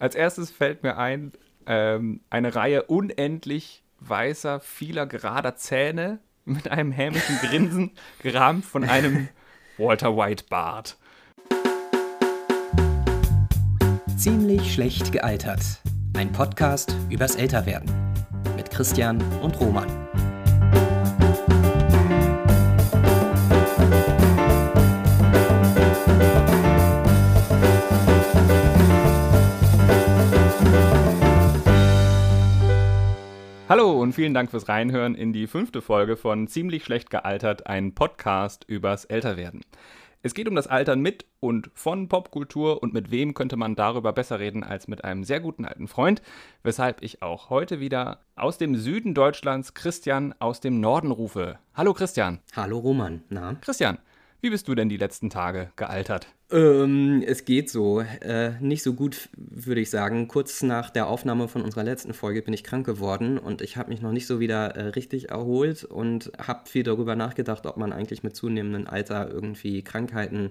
Als erstes fällt mir ein, ähm, eine Reihe unendlich weißer, vieler gerader Zähne mit einem hämischen Grinsen, gerahmt von einem Walter White Bart. Ziemlich schlecht gealtert. Ein Podcast übers Älterwerden. Mit Christian und Roman. Und vielen Dank fürs Reinhören in die fünfte Folge von Ziemlich schlecht gealtert, ein Podcast übers Älterwerden. Es geht um das Altern mit und von Popkultur und mit wem könnte man darüber besser reden als mit einem sehr guten alten Freund, weshalb ich auch heute wieder aus dem Süden Deutschlands Christian aus dem Norden rufe. Hallo Christian. Hallo Roman. Na? Christian, wie bist du denn die letzten Tage gealtert? Ähm, es geht so. Äh, nicht so gut, würde ich sagen. Kurz nach der Aufnahme von unserer letzten Folge bin ich krank geworden und ich habe mich noch nicht so wieder äh, richtig erholt und habe viel darüber nachgedacht, ob man eigentlich mit zunehmendem Alter irgendwie Krankheiten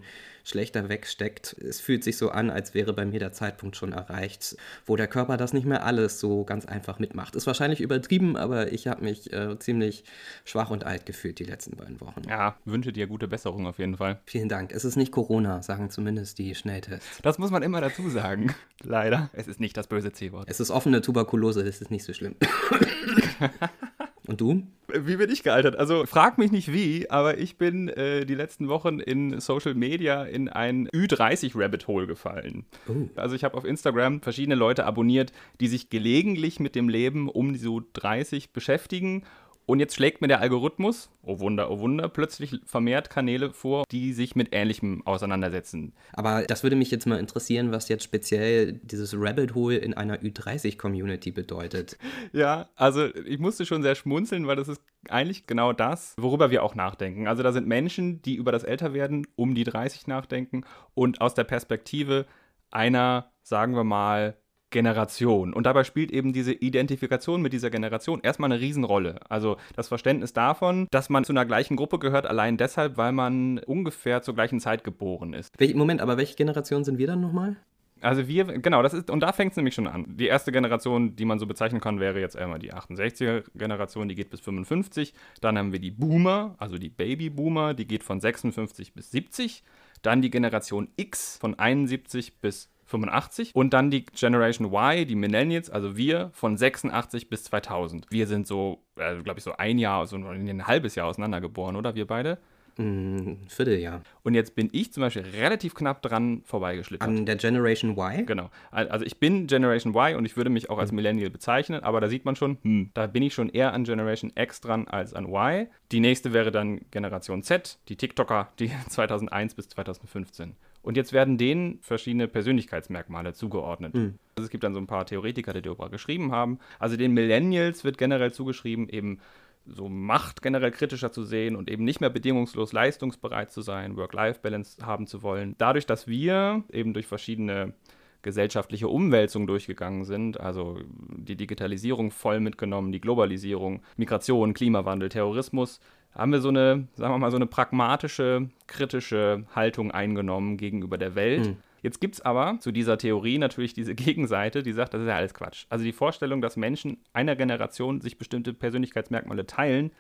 schlechter wegsteckt. Es fühlt sich so an, als wäre bei mir der Zeitpunkt schon erreicht, wo der Körper das nicht mehr alles so ganz einfach mitmacht. Ist wahrscheinlich übertrieben, aber ich habe mich äh, ziemlich schwach und alt gefühlt die letzten beiden Wochen. Ja, wünsche dir gute Besserung auf jeden Fall. Vielen Dank. Es ist nicht Corona, sagen zumindest die Schnelltests. Das muss man immer dazu sagen. Leider. Es ist nicht das böse C-Wort. Es ist offene Tuberkulose, das ist nicht so schlimm. Und du? Wie bin ich gealtert? Also frag mich nicht wie, aber ich bin äh, die letzten Wochen in Social Media in ein Ü30 Rabbit Hole gefallen. Oh. Also ich habe auf Instagram verschiedene Leute abonniert, die sich gelegentlich mit dem Leben um die so 30 beschäftigen und jetzt schlägt mir der Algorithmus, oh Wunder, oh Wunder, plötzlich vermehrt Kanäle vor, die sich mit Ähnlichem auseinandersetzen. Aber das würde mich jetzt mal interessieren, was jetzt speziell dieses Rabbit Hole in einer Ü30-Community bedeutet. Ja, also ich musste schon sehr schmunzeln, weil das ist eigentlich genau das, worüber wir auch nachdenken. Also da sind Menschen, die über das Älterwerden um die 30 nachdenken und aus der Perspektive einer, sagen wir mal, Generation. Und dabei spielt eben diese Identifikation mit dieser Generation erstmal eine Riesenrolle. Also das Verständnis davon, dass man zu einer gleichen Gruppe gehört, allein deshalb, weil man ungefähr zur gleichen Zeit geboren ist. Moment, aber welche Generation sind wir dann nochmal? Also wir, genau, das ist, und da fängt es nämlich schon an. Die erste Generation, die man so bezeichnen kann, wäre jetzt einmal die 68er-Generation, die geht bis 55. Dann haben wir die Boomer, also die Babyboomer, die geht von 56 bis 70. Dann die Generation X von 71 bis 85 und dann die Generation Y, die Millennials, also wir von 86 bis 2000. Wir sind so, also glaube ich, so ein Jahr, so ein halbes Jahr auseinandergeboren, oder wir beide? Mm, Vierteljahr. Und jetzt bin ich zum Beispiel relativ knapp dran vorbeigeschlittert. An der Generation Y? Genau. Also ich bin Generation Y und ich würde mich auch als Millennial bezeichnen, aber da sieht man schon, hm, da bin ich schon eher an Generation X dran als an Y. Die nächste wäre dann Generation Z, die TikToker, die 2001 bis 2015. Und jetzt werden denen verschiedene Persönlichkeitsmerkmale zugeordnet. Mhm. Also es gibt dann so ein paar Theoretiker, die darüber geschrieben haben. Also den Millennials wird generell zugeschrieben, eben so Macht generell kritischer zu sehen und eben nicht mehr bedingungslos leistungsbereit zu sein, Work-Life-Balance haben zu wollen. Dadurch, dass wir eben durch verschiedene gesellschaftliche Umwälzungen durchgegangen sind, also die Digitalisierung voll mitgenommen, die Globalisierung, Migration, Klimawandel, Terrorismus, haben wir so eine, sagen wir mal, so eine pragmatische, kritische Haltung eingenommen gegenüber der Welt. Hm. Jetzt gibt es aber zu dieser Theorie natürlich diese Gegenseite, die sagt, das ist ja alles Quatsch. Also die Vorstellung, dass Menschen einer Generation sich bestimmte Persönlichkeitsmerkmale teilen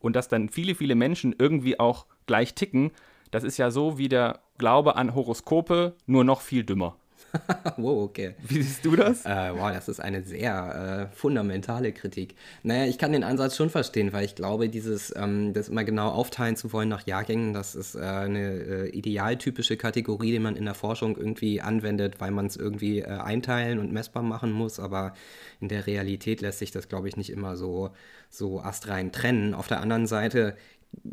und dass dann viele, viele Menschen irgendwie auch gleich ticken, das ist ja so wie der Glaube an Horoskope, nur noch viel dümmer. wow, okay. Wie siehst du das? Äh, wow, das ist eine sehr äh, fundamentale Kritik. Naja, ich kann den Ansatz schon verstehen, weil ich glaube, dieses, ähm, das immer genau aufteilen zu wollen nach Jahrgängen, das ist äh, eine äh, idealtypische Kategorie, die man in der Forschung irgendwie anwendet, weil man es irgendwie äh, einteilen und messbar machen muss, aber in der Realität lässt sich das, glaube ich, nicht immer so, so astrein trennen. Auf der anderen Seite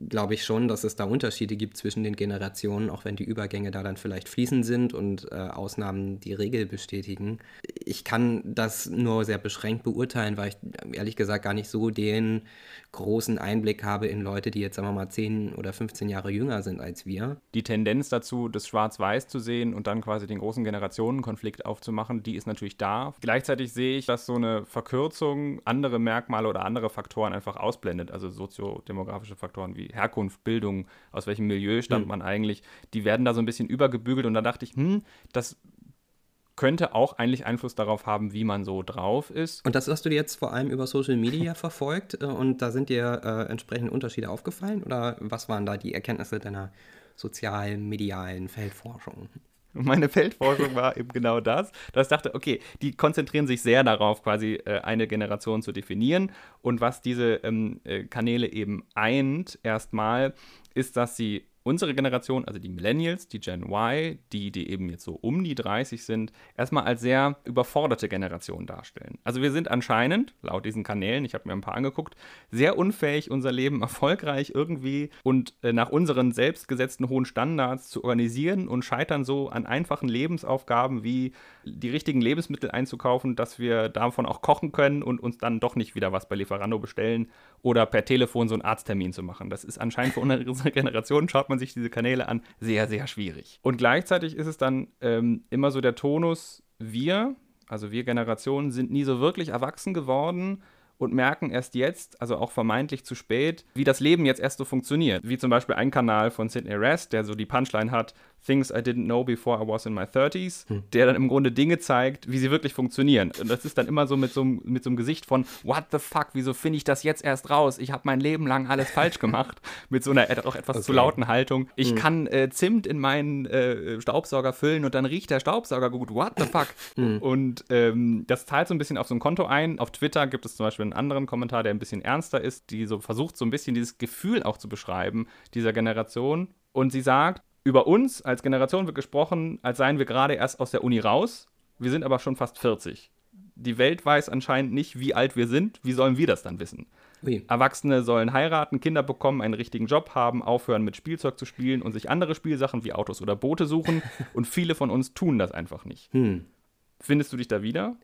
glaube ich schon, dass es da Unterschiede gibt zwischen den Generationen, auch wenn die Übergänge da dann vielleicht fließend sind und äh, Ausnahmen die Regel bestätigen. Ich kann das nur sehr beschränkt beurteilen, weil ich ehrlich gesagt gar nicht so den großen Einblick habe in Leute, die jetzt, sagen wir mal, 10 oder 15 Jahre jünger sind als wir. Die Tendenz dazu, das Schwarz-Weiß zu sehen und dann quasi den großen Generationenkonflikt aufzumachen, die ist natürlich da. Gleichzeitig sehe ich, dass so eine Verkürzung andere Merkmale oder andere Faktoren einfach ausblendet, also soziodemografische Faktoren wie Herkunft, Bildung, aus welchem Milieu stammt mhm. man eigentlich, die werden da so ein bisschen übergebügelt und da dachte ich, hm, das könnte auch eigentlich Einfluss darauf haben, wie man so drauf ist. Und das hast du jetzt vor allem über Social Media verfolgt äh, und da sind dir äh, entsprechende Unterschiede aufgefallen oder was waren da die Erkenntnisse deiner sozialen, medialen Feldforschung? Meine Feldforschung war eben genau das, dass ich dachte, okay, die konzentrieren sich sehr darauf, quasi äh, eine Generation zu definieren. Und was diese ähm, äh, Kanäle eben eint, erstmal, ist, dass sie unsere Generation, also die Millennials, die Gen Y, die, die eben jetzt so um die 30 sind, erstmal als sehr überforderte Generation darstellen. Also wir sind anscheinend, laut diesen Kanälen, ich habe mir ein paar angeguckt, sehr unfähig, unser Leben erfolgreich irgendwie und äh, nach unseren selbstgesetzten hohen Standards zu organisieren und scheitern so an einfachen Lebensaufgaben wie die richtigen Lebensmittel einzukaufen, dass wir davon auch kochen können und uns dann doch nicht wieder was bei Lieferando bestellen oder per Telefon so einen Arzttermin zu machen. Das ist anscheinend für unsere Generation, schaut man sich diese Kanäle an, sehr, sehr schwierig. Und gleichzeitig ist es dann ähm, immer so der Tonus, wir, also wir Generationen, sind nie so wirklich erwachsen geworden und merken erst jetzt, also auch vermeintlich zu spät, wie das Leben jetzt erst so funktioniert. Wie zum Beispiel ein Kanal von Sidney Rest, der so die Punchline hat, Things I Didn't Know Before I Was in My 30s, hm. der dann im Grunde Dinge zeigt, wie sie wirklich funktionieren. Und das ist dann immer so mit so, mit so einem Gesicht von, what the fuck, wieso finde ich das jetzt erst raus? Ich habe mein Leben lang alles falsch gemacht. mit so einer auch etwas okay. zu lauten Haltung. Ich hm. kann äh, Zimt in meinen äh, Staubsauger füllen und dann riecht der Staubsauger gut. What the fuck? Hm. Und ähm, das zahlt so ein bisschen auf so ein Konto ein. Auf Twitter gibt es zum Beispiel einen anderen Kommentar, der ein bisschen ernster ist, die so versucht, so ein bisschen dieses Gefühl auch zu beschreiben, dieser Generation. Und sie sagt, über uns als Generation wird gesprochen, als seien wir gerade erst aus der Uni raus. Wir sind aber schon fast 40. Die Welt weiß anscheinend nicht, wie alt wir sind. Wie sollen wir das dann wissen? Ui. Erwachsene sollen heiraten, Kinder bekommen, einen richtigen Job haben, aufhören mit Spielzeug zu spielen und sich andere Spielsachen wie Autos oder Boote suchen. und viele von uns tun das einfach nicht. Hm. Findest du dich da wieder?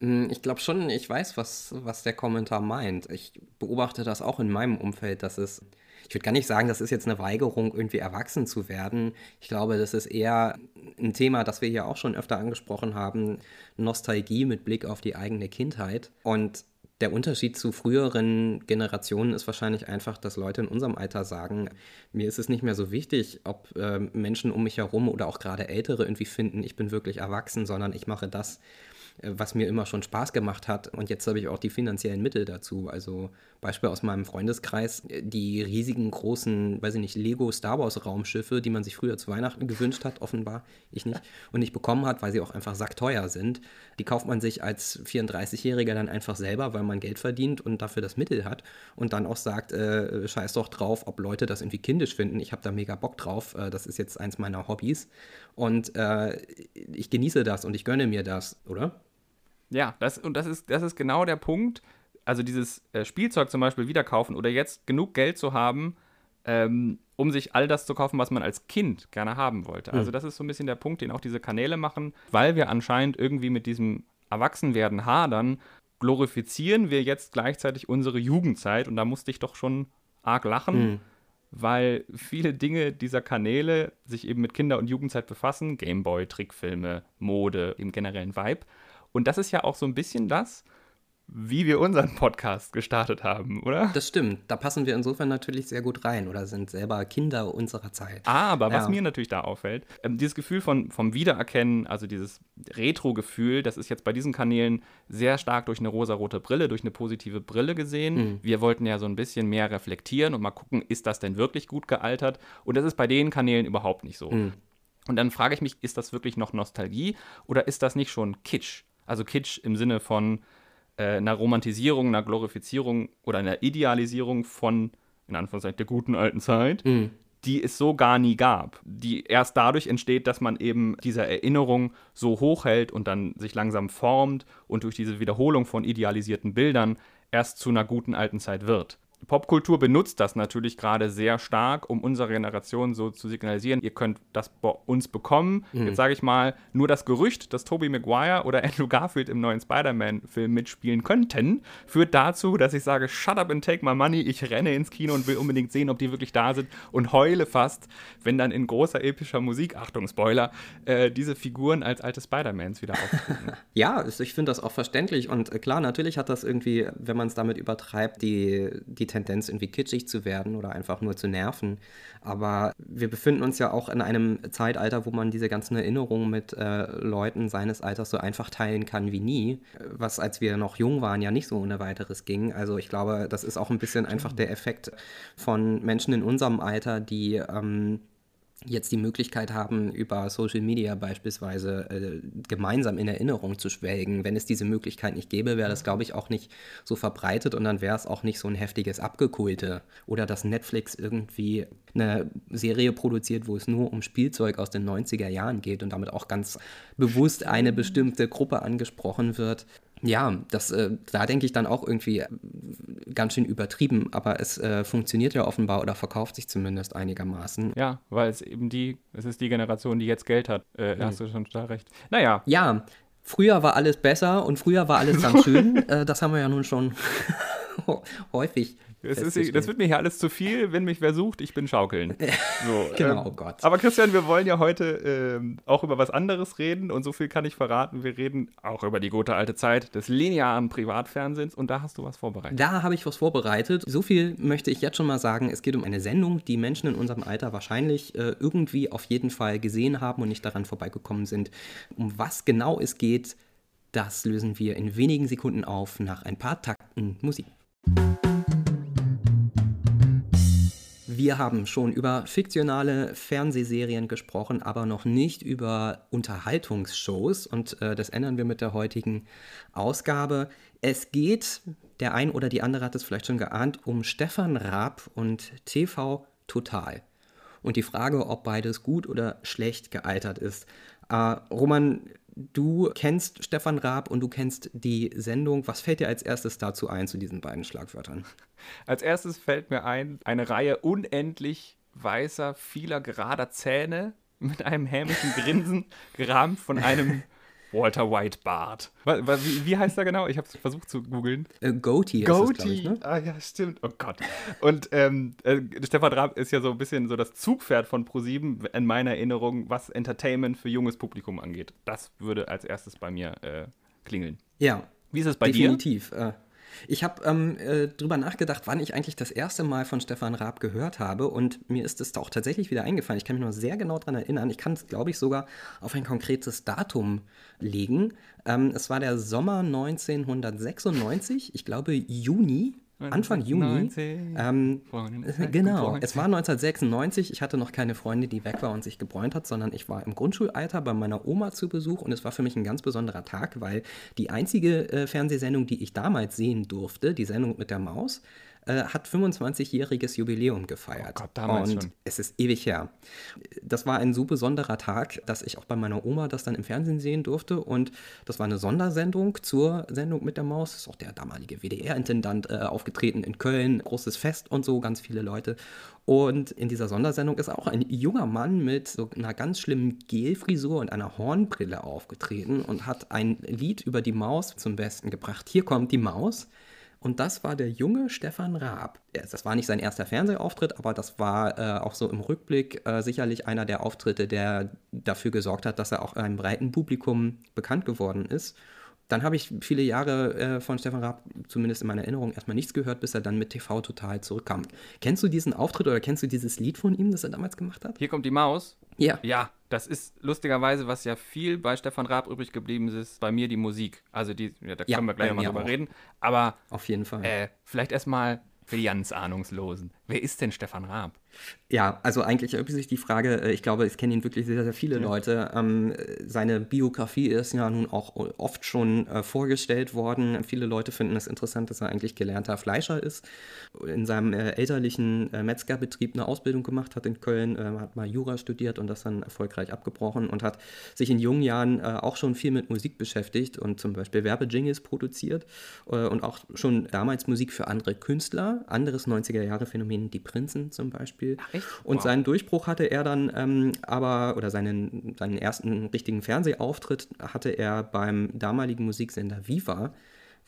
Hm, ich glaube schon, ich weiß, was, was der Kommentar meint. Ich beobachte das auch in meinem Umfeld, dass es ich würde gar nicht sagen, das ist jetzt eine Weigerung, irgendwie erwachsen zu werden. Ich glaube, das ist eher ein Thema, das wir hier auch schon öfter angesprochen haben, Nostalgie mit Blick auf die eigene Kindheit. Und der Unterschied zu früheren Generationen ist wahrscheinlich einfach, dass Leute in unserem Alter sagen, mir ist es nicht mehr so wichtig, ob äh, Menschen um mich herum oder auch gerade Ältere irgendwie finden, ich bin wirklich erwachsen, sondern ich mache das, was mir immer schon Spaß gemacht hat. Und jetzt habe ich auch die finanziellen Mittel dazu. Also Beispiel aus meinem Freundeskreis, äh, die riesigen großen, weiß ich nicht, Lego Star Wars Raumschiffe, die man sich früher zu Weihnachten gewünscht hat, offenbar, ich nicht, und nicht bekommen hat, weil sie auch einfach sackteuer sind. Die kauft man sich als 34-Jähriger dann einfach selber, weil man Geld verdient und dafür das Mittel hat und dann auch sagt, äh, scheiß doch drauf, ob Leute das irgendwie kindisch finden. Ich habe da mega Bock drauf. Äh, das ist jetzt eins meiner Hobbys. Und äh, ich genieße das und ich gönne mir das, oder? Ja, das, und das ist, das ist genau der Punkt. Also dieses äh, Spielzeug zum Beispiel wieder kaufen oder jetzt genug Geld zu haben, ähm, um sich all das zu kaufen, was man als Kind gerne haben wollte. Also mhm. das ist so ein bisschen der Punkt, den auch diese Kanäle machen, weil wir anscheinend irgendwie mit diesem Erwachsenwerden hadern, glorifizieren wir jetzt gleichzeitig unsere Jugendzeit und da musste ich doch schon arg lachen. Mhm weil viele Dinge dieser Kanäle sich eben mit Kinder- und Jugendzeit befassen. Gameboy, Trickfilme, Mode, im generellen Vibe. Und das ist ja auch so ein bisschen das, wie wir unseren Podcast gestartet haben, oder? Das stimmt. Da passen wir insofern natürlich sehr gut rein oder sind selber Kinder unserer Zeit. Aber ja. was mir natürlich da auffällt, ähm, dieses Gefühl von, vom Wiedererkennen, also dieses Retro-Gefühl, das ist jetzt bei diesen Kanälen sehr stark durch eine rosarote Brille, durch eine positive Brille gesehen. Mhm. Wir wollten ja so ein bisschen mehr reflektieren und mal gucken, ist das denn wirklich gut gealtert? Und das ist bei den Kanälen überhaupt nicht so. Mhm. Und dann frage ich mich, ist das wirklich noch Nostalgie oder ist das nicht schon Kitsch? Also Kitsch im Sinne von äh, einer Romantisierung, einer Glorifizierung oder einer Idealisierung von, in Anführungszeichen, der guten alten Zeit, mhm. die es so gar nie gab. Die erst dadurch entsteht, dass man eben diese Erinnerung so hochhält und dann sich langsam formt und durch diese Wiederholung von idealisierten Bildern erst zu einer guten alten Zeit wird. Popkultur benutzt das natürlich gerade sehr stark, um unserer Generation so zu signalisieren, ihr könnt das bei uns bekommen. Mhm. Jetzt sage ich mal, nur das Gerücht, dass Tobey Maguire oder Andrew Garfield im neuen Spider-Man-Film mitspielen könnten, führt dazu, dass ich sage, shut up and take my money, ich renne ins Kino und will unbedingt sehen, ob die wirklich da sind und heule fast, wenn dann in großer epischer Musik, Achtung, Spoiler, äh, diese Figuren als alte Spider-Mans wieder auftreten. ja, ich finde das auch verständlich und äh, klar, natürlich hat das irgendwie, wenn man es damit übertreibt, die, die Tendenz, irgendwie kitschig zu werden oder einfach nur zu nerven. Aber wir befinden uns ja auch in einem Zeitalter, wo man diese ganzen Erinnerungen mit äh, Leuten seines Alters so einfach teilen kann wie nie, was als wir noch jung waren ja nicht so ohne weiteres ging. Also ich glaube, das ist auch ein bisschen einfach der Effekt von Menschen in unserem Alter, die ähm, jetzt die Möglichkeit haben, über Social Media beispielsweise äh, gemeinsam in Erinnerung zu schwelgen. Wenn es diese Möglichkeit nicht gäbe, wäre das, glaube ich, auch nicht so verbreitet und dann wäre es auch nicht so ein heftiges Abgekulte. Oder dass Netflix irgendwie eine Serie produziert, wo es nur um Spielzeug aus den 90er Jahren geht und damit auch ganz bewusst eine bestimmte Gruppe angesprochen wird ja, das, äh, da denke ich dann auch irgendwie ganz schön übertrieben, aber es äh, funktioniert ja offenbar oder verkauft sich zumindest einigermaßen. Ja, weil es eben die, es ist die Generation, die jetzt Geld hat. Äh, mhm. Hast du schon da recht. Naja. Ja, früher war alles besser und früher war alles dann schön. äh, das haben wir ja nun schon häufig ist, das, wird mir hier alles zu viel, wenn mich wer sucht, ich bin schaukeln. So, genau, ähm, oh Gott. Aber Christian, wir wollen ja heute ähm, auch über was anderes reden und so viel kann ich verraten. Wir reden auch über die gute alte Zeit des linearen Privatfernsehens und da hast du was vorbereitet. Da habe ich was vorbereitet. So viel möchte ich jetzt schon mal sagen. Es geht um eine Sendung, die Menschen in unserem Alter wahrscheinlich äh, irgendwie auf jeden Fall gesehen haben und nicht daran vorbeigekommen sind. Um was genau es geht, das lösen wir in wenigen Sekunden auf nach ein paar Takten Musik. Wir haben schon über fiktionale Fernsehserien gesprochen, aber noch nicht über Unterhaltungsshows und äh, das ändern wir mit der heutigen Ausgabe. Es geht, der ein oder die andere hat es vielleicht schon geahnt, um Stefan Raab und TV Total. Und die Frage, ob beides gut oder schlecht gealtert ist. Äh, Roman, Du kennst Stefan Raab und du kennst die Sendung. Was fällt dir als erstes dazu ein, zu diesen beiden Schlagwörtern? Als erstes fällt mir ein, eine Reihe unendlich weißer, vieler gerader Zähne mit einem hämischen Grinsen, gerahmt von einem Walter White Bart. Wie, wie heißt er genau? Ich habe es versucht zu googeln. Äh, Goatee. Goatee. Ich, ne? Ah ja, stimmt. Oh Gott. Und ähm, äh, Stefan Raab ist ja so ein bisschen so das Zugpferd von ProSieben in meiner Erinnerung, was Entertainment für junges Publikum angeht. Das würde als erstes bei mir äh, klingeln. Ja. Wie ist es bei definitiv. dir? Definitiv. Ich habe ähm, äh, drüber nachgedacht, wann ich eigentlich das erste Mal von Stefan Raab gehört habe und mir ist es auch tatsächlich wieder eingefallen. Ich kann mich noch sehr genau daran erinnern. Ich kann es, glaube ich, sogar auf ein konkretes Datum legen. Ähm, es war der Sommer 1996, ich glaube Juni. Anfang Juni. Ähm, genau, es war 1996. Ich hatte noch keine Freundin, die weg war und sich gebräunt hat, sondern ich war im Grundschulalter bei meiner Oma zu Besuch und es war für mich ein ganz besonderer Tag, weil die einzige äh, Fernsehsendung, die ich damals sehen durfte, die Sendung mit der Maus, äh, hat 25-jähriges Jubiläum gefeiert. Oh Gott, damals und schon. es ist ewig her. Das war ein so besonderer Tag, dass ich auch bei meiner Oma das dann im Fernsehen sehen durfte. Und das war eine Sondersendung zur Sendung mit der Maus. Ist auch der damalige WDR-Intendant äh, aufgetreten in Köln. Großes Fest und so, ganz viele Leute. Und in dieser Sondersendung ist auch ein junger Mann mit so einer ganz schlimmen Gelfrisur und einer Hornbrille aufgetreten und hat ein Lied über die Maus zum Besten gebracht. Hier kommt die Maus. Und das war der junge Stefan Raab. Das war nicht sein erster Fernsehauftritt, aber das war äh, auch so im Rückblick äh, sicherlich einer der Auftritte, der dafür gesorgt hat, dass er auch einem breiten Publikum bekannt geworden ist. Dann habe ich viele Jahre äh, von Stefan Raab, zumindest in meiner Erinnerung, erstmal nichts gehört, bis er dann mit TV total zurückkam. Kennst du diesen Auftritt oder kennst du dieses Lied von ihm, das er damals gemacht hat? Hier kommt die Maus. Ja. Ja, das ist lustigerweise, was ja viel bei Stefan Raab übrig geblieben ist, bei mir die Musik. Also die, ja, da ja, können wir gleich nochmal drüber auch. reden. Aber auf jeden Fall. Äh, vielleicht erstmal für die ganz Ahnungslosen. Wer ist denn Stefan Raab? Ja, also eigentlich erübt sich die Frage, äh, ich glaube, es kennen ihn wirklich sehr, sehr viele ja. Leute. Ähm, seine Biografie ist ja nun auch oft schon äh, vorgestellt worden. Viele Leute finden es interessant, dass er eigentlich gelernter Fleischer ist, in seinem äh, elterlichen äh, Metzgerbetrieb eine Ausbildung gemacht hat in Köln, äh, hat mal Jura studiert und das dann erfolgreich abgebrochen und hat sich in jungen Jahren äh, auch schon viel mit Musik beschäftigt und zum Beispiel Werbejingles produziert und auch schon damals Musik für andere Künstler, anderes 90er-Jahre-Phänomen, die Prinzen zum Beispiel. Beispiel. Ach, echt? Und wow. seinen Durchbruch hatte er dann ähm, aber, oder seinen, seinen ersten richtigen Fernsehauftritt hatte er beim damaligen Musiksender Viva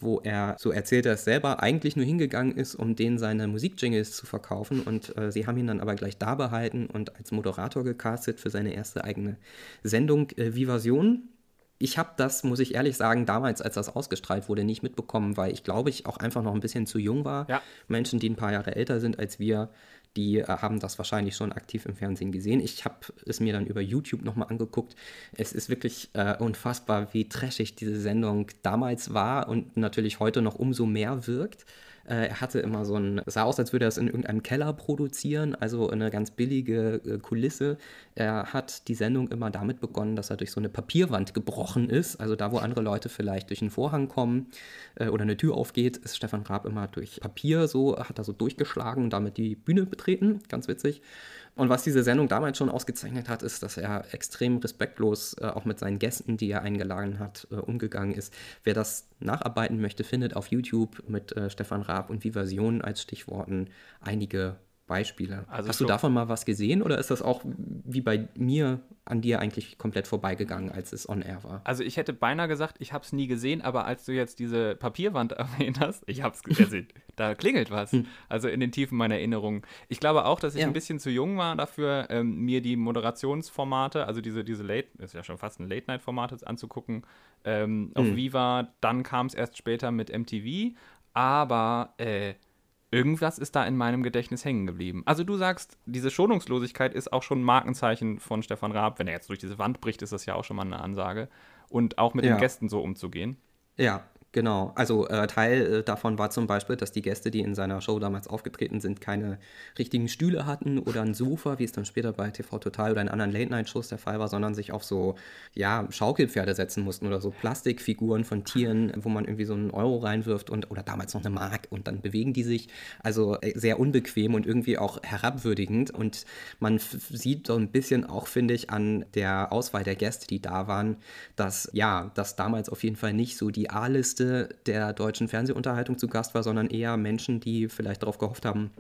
wo er, so erzählt er es selber, eigentlich nur hingegangen ist, um denen seine Musikjingles zu verkaufen. Und äh, sie haben ihn dann aber gleich da behalten und als Moderator gecastet für seine erste eigene Sendung äh, Vivasion ich habe das, muss ich ehrlich sagen, damals, als das ausgestrahlt wurde, nicht mitbekommen, weil ich glaube, ich auch einfach noch ein bisschen zu jung war. Ja. Menschen, die ein paar Jahre älter sind als wir, die äh, haben das wahrscheinlich schon aktiv im Fernsehen gesehen. Ich habe es mir dann über YouTube nochmal angeguckt. Es ist wirklich äh, unfassbar, wie trashig diese Sendung damals war und natürlich heute noch umso mehr wirkt. Äh, er hatte immer so ein, sah aus, als würde er es in irgendeinem Keller produzieren, also eine ganz billige äh, Kulisse. Er hat die Sendung immer damit begonnen, dass er durch so eine Papierwand gebrochen ist. Also da, wo andere Leute vielleicht durch einen Vorhang kommen äh, oder eine Tür aufgeht, ist Stefan Raab immer durch Papier so, hat er so durchgeschlagen und damit die Bühne betreten. Ganz witzig. Und was diese Sendung damals schon ausgezeichnet hat, ist, dass er extrem respektlos äh, auch mit seinen Gästen, die er eingeladen hat, äh, umgegangen ist. Wer das nacharbeiten möchte, findet auf YouTube mit äh, Stefan Raab und Vivasion als Stichworten einige Beispiele. Also Hast du davon mal was gesehen oder ist das auch wie bei mir an dir eigentlich komplett vorbeigegangen, als es on air war? Also ich hätte beinahe gesagt, ich habe es nie gesehen, aber als du jetzt diese Papierwand erwähnt hast, ich habe es gesehen, da klingelt was. Hm. Also in den Tiefen meiner Erinnerung. Ich glaube auch, dass ich ja. ein bisschen zu jung war dafür, ähm, mir die Moderationsformate, also diese, diese Late, ist ja schon fast ein Late-Night-Format anzugucken, ähm, auf hm. Viva. Dann kam es erst später mit MTV, aber äh, irgendwas ist da in meinem Gedächtnis hängen geblieben. Also du sagst, diese Schonungslosigkeit ist auch schon ein Markenzeichen von Stefan Raab. Wenn er jetzt durch diese Wand bricht, ist das ja auch schon mal eine Ansage. Und auch mit ja. den Gästen so umzugehen. Ja, Genau, also äh, Teil äh, davon war zum Beispiel, dass die Gäste, die in seiner Show damals aufgetreten sind, keine richtigen Stühle hatten oder ein Sofa, wie es dann später bei TV Total oder in anderen Late-Night-Shows der Fall war, sondern sich auf so, ja, Schaukelpferde setzen mussten oder so Plastikfiguren von Tieren, wo man irgendwie so einen Euro reinwirft und oder damals noch eine Mark und dann bewegen die sich. Also äh, sehr unbequem und irgendwie auch herabwürdigend und man sieht so ein bisschen auch, finde ich, an der Auswahl der Gäste, die da waren, dass ja, das damals auf jeden Fall nicht so die A-Liste Spitze der deutschen Fernsehunterhaltung zu Gast war, sondern eher Menschen, die vielleicht darauf gehofft haben,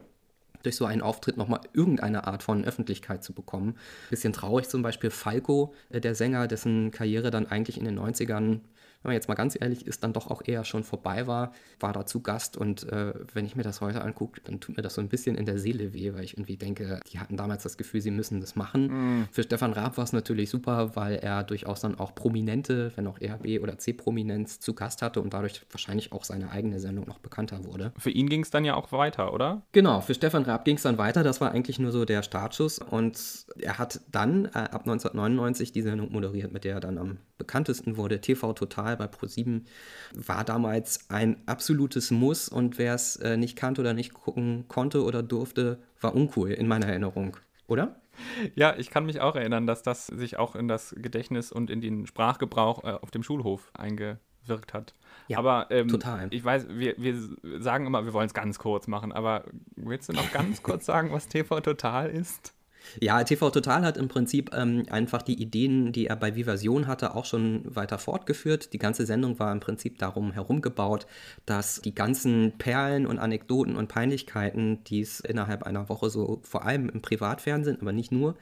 durch so einen Auftritt nochmal irgendeine Art von Öffentlichkeit zu bekommen. Bisschen traurig zum Beispiel Falco, äh, der Sänger, dessen Karriere dann eigentlich in den 90ern wenn man jetzt mal ganz ehrlich ist, dann doch auch eher schon vorbei war, war da zu Gast und äh, wenn ich mir das heute angucke, dann tut mir das so ein bisschen in der Seele weh, weil ich irgendwie denke, die hatten damals das Gefühl, sie müssen das machen. Mm. Für Stefan Raab war es natürlich super, weil er durchaus dann auch Prominente, wenn auch eher B- oder C-Prominenz zu Gast hatte und dadurch wahrscheinlich auch seine eigene Sendung noch bekannter wurde. Für ihn ging es dann ja auch weiter, oder? Genau, für Stefan Raab ging es dann weiter. Das war eigentlich nur so der Startschuss und er hat dann äh, ab 1999 die Sendung moderiert, mit der er dann am bekanntesten wurde, TV Total bei ProSieben, war damals ein absolutes Muss und wer es äh, nicht kannte oder nicht gucken konnte oder durfte, war uncool in meiner Erinnerung, oder? Ja, ich kann mich auch erinnern, dass das sich auch in das Gedächtnis und in den Sprachgebrauch äh, auf dem Schulhof eingewirkt hat. Ja, aber ähm, total. ich weiß, wir, wir sagen immer, wir wollen es ganz kurz machen, aber willst du noch ganz kurz sagen, was TV Total ist? Ja, TV Total hat im Prinzip ähm, einfach die Ideen, die er bei Vivasion hatte, auch schon weiter fortgeführt. Die ganze Sendung war im Prinzip darum herumgebaut, dass die ganzen Perlen und Anekdoten und Peinlichkeiten, die es innerhalb einer Woche so vor allem im Privatfernsehen, aber nicht nur,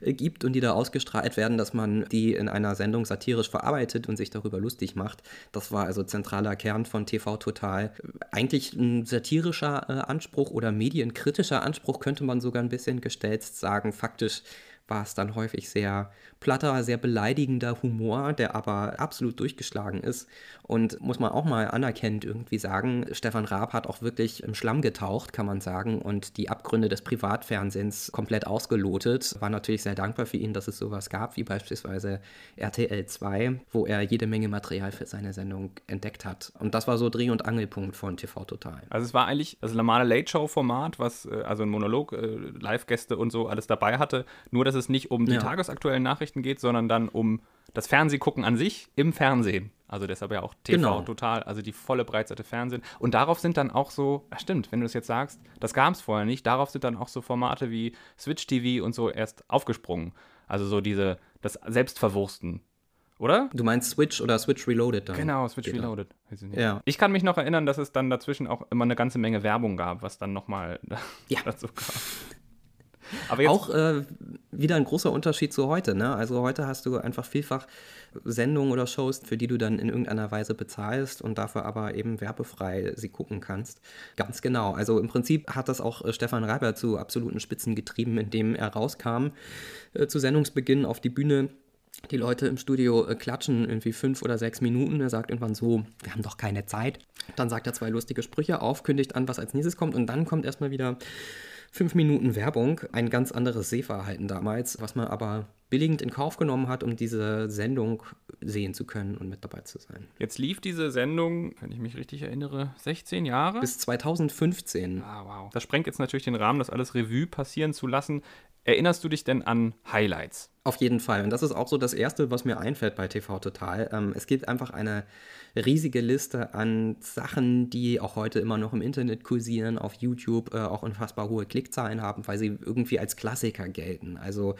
äh, gibt und die da ausgestrahlt werden, dass man die in einer Sendung satirisch verarbeitet und sich darüber lustig macht. Das war also zentraler Kern von TV Total. Eigentlich ein satirischer äh, Anspruch oder medienkritischer Anspruch könnte man sogar ein bisschen gestellt sagen sagen, faktisch war es dann häufig sehr platter, sehr beleidigender Humor, der aber absolut durchgeschlagen ist. Und muss man auch mal anerkennend irgendwie sagen, Stefan Raab hat auch wirklich im Schlamm getaucht, kann man sagen, und die Abgründe des Privatfernsehens komplett ausgelotet. War natürlich sehr dankbar für ihn, dass es sowas gab, wie beispielsweise RTL 2, wo er jede Menge Material für seine Sendung entdeckt hat. Und das war so Dreh- und Angelpunkt von TV Total. Also es war eigentlich das normale Late-Show-Format, was äh, also ein Monolog, äh, Live-Gäste und so alles dabei hatte, nur dass es nicht um die ja. tagesaktuellen Nachrichten geht, sondern dann um das Fernsehgucken an sich im Fernsehen. Also deshalb ja auch TV genau. total, also die volle Breitseite Fernsehen. Und darauf sind dann auch so, ach stimmt, wenn du es jetzt sagst, das gab es vorher nicht, darauf sind dann auch so Formate wie Switch TV und so erst aufgesprungen. Also so diese, das Selbstverwursten. Oder? Du meinst Switch oder Switch Reloaded dann? Genau, Switch Reloaded. Ja. Ich kann mich noch erinnern, dass es dann dazwischen auch immer eine ganze Menge Werbung gab, was dann nochmal ja. dazu kam. Auch äh, wieder ein großer Unterschied zu heute. Ne? Also heute hast du einfach vielfach Sendungen oder Shows, für die du dann in irgendeiner Weise bezahlst und dafür aber eben werbefrei sie gucken kannst. Ganz genau. Also im Prinzip hat das auch äh, Stefan Reiber zu absoluten Spitzen getrieben, indem er rauskam äh, zu Sendungsbeginn auf die Bühne Die Leute im Studio äh, klatschen irgendwie fünf oder sechs Minuten. Er sagt irgendwann so, wir haben doch keine Zeit. Dann sagt er zwei lustige Sprüche auf, kündigt an, was als nächstes kommt und dann kommt erstmal wieder fünf Minuten Werbung. Ein ganz anderes Sehverhalten damals, was man aber billigend in Kauf genommen hat, um diese Sendung sehen zu können und mit dabei zu sein. Jetzt lief diese Sendung, wenn ich mich richtig erinnere, 16 Jahre? Bis 2015. Ah, wow. Das sprengt jetzt natürlich den Rahmen, das alles Revue passieren zu lassen. Erinnerst du dich denn an Highlights? Auf jeden Fall. Und das ist auch so das Erste, was mir einfällt bei TV Total. Ähm, es gibt einfach eine riesige Liste an Sachen, die auch heute immer noch im Internet kursieren, auf YouTube äh, auch unfassbar hohe Klickzahlen haben, weil sie irgendwie als Klassiker gelten. Also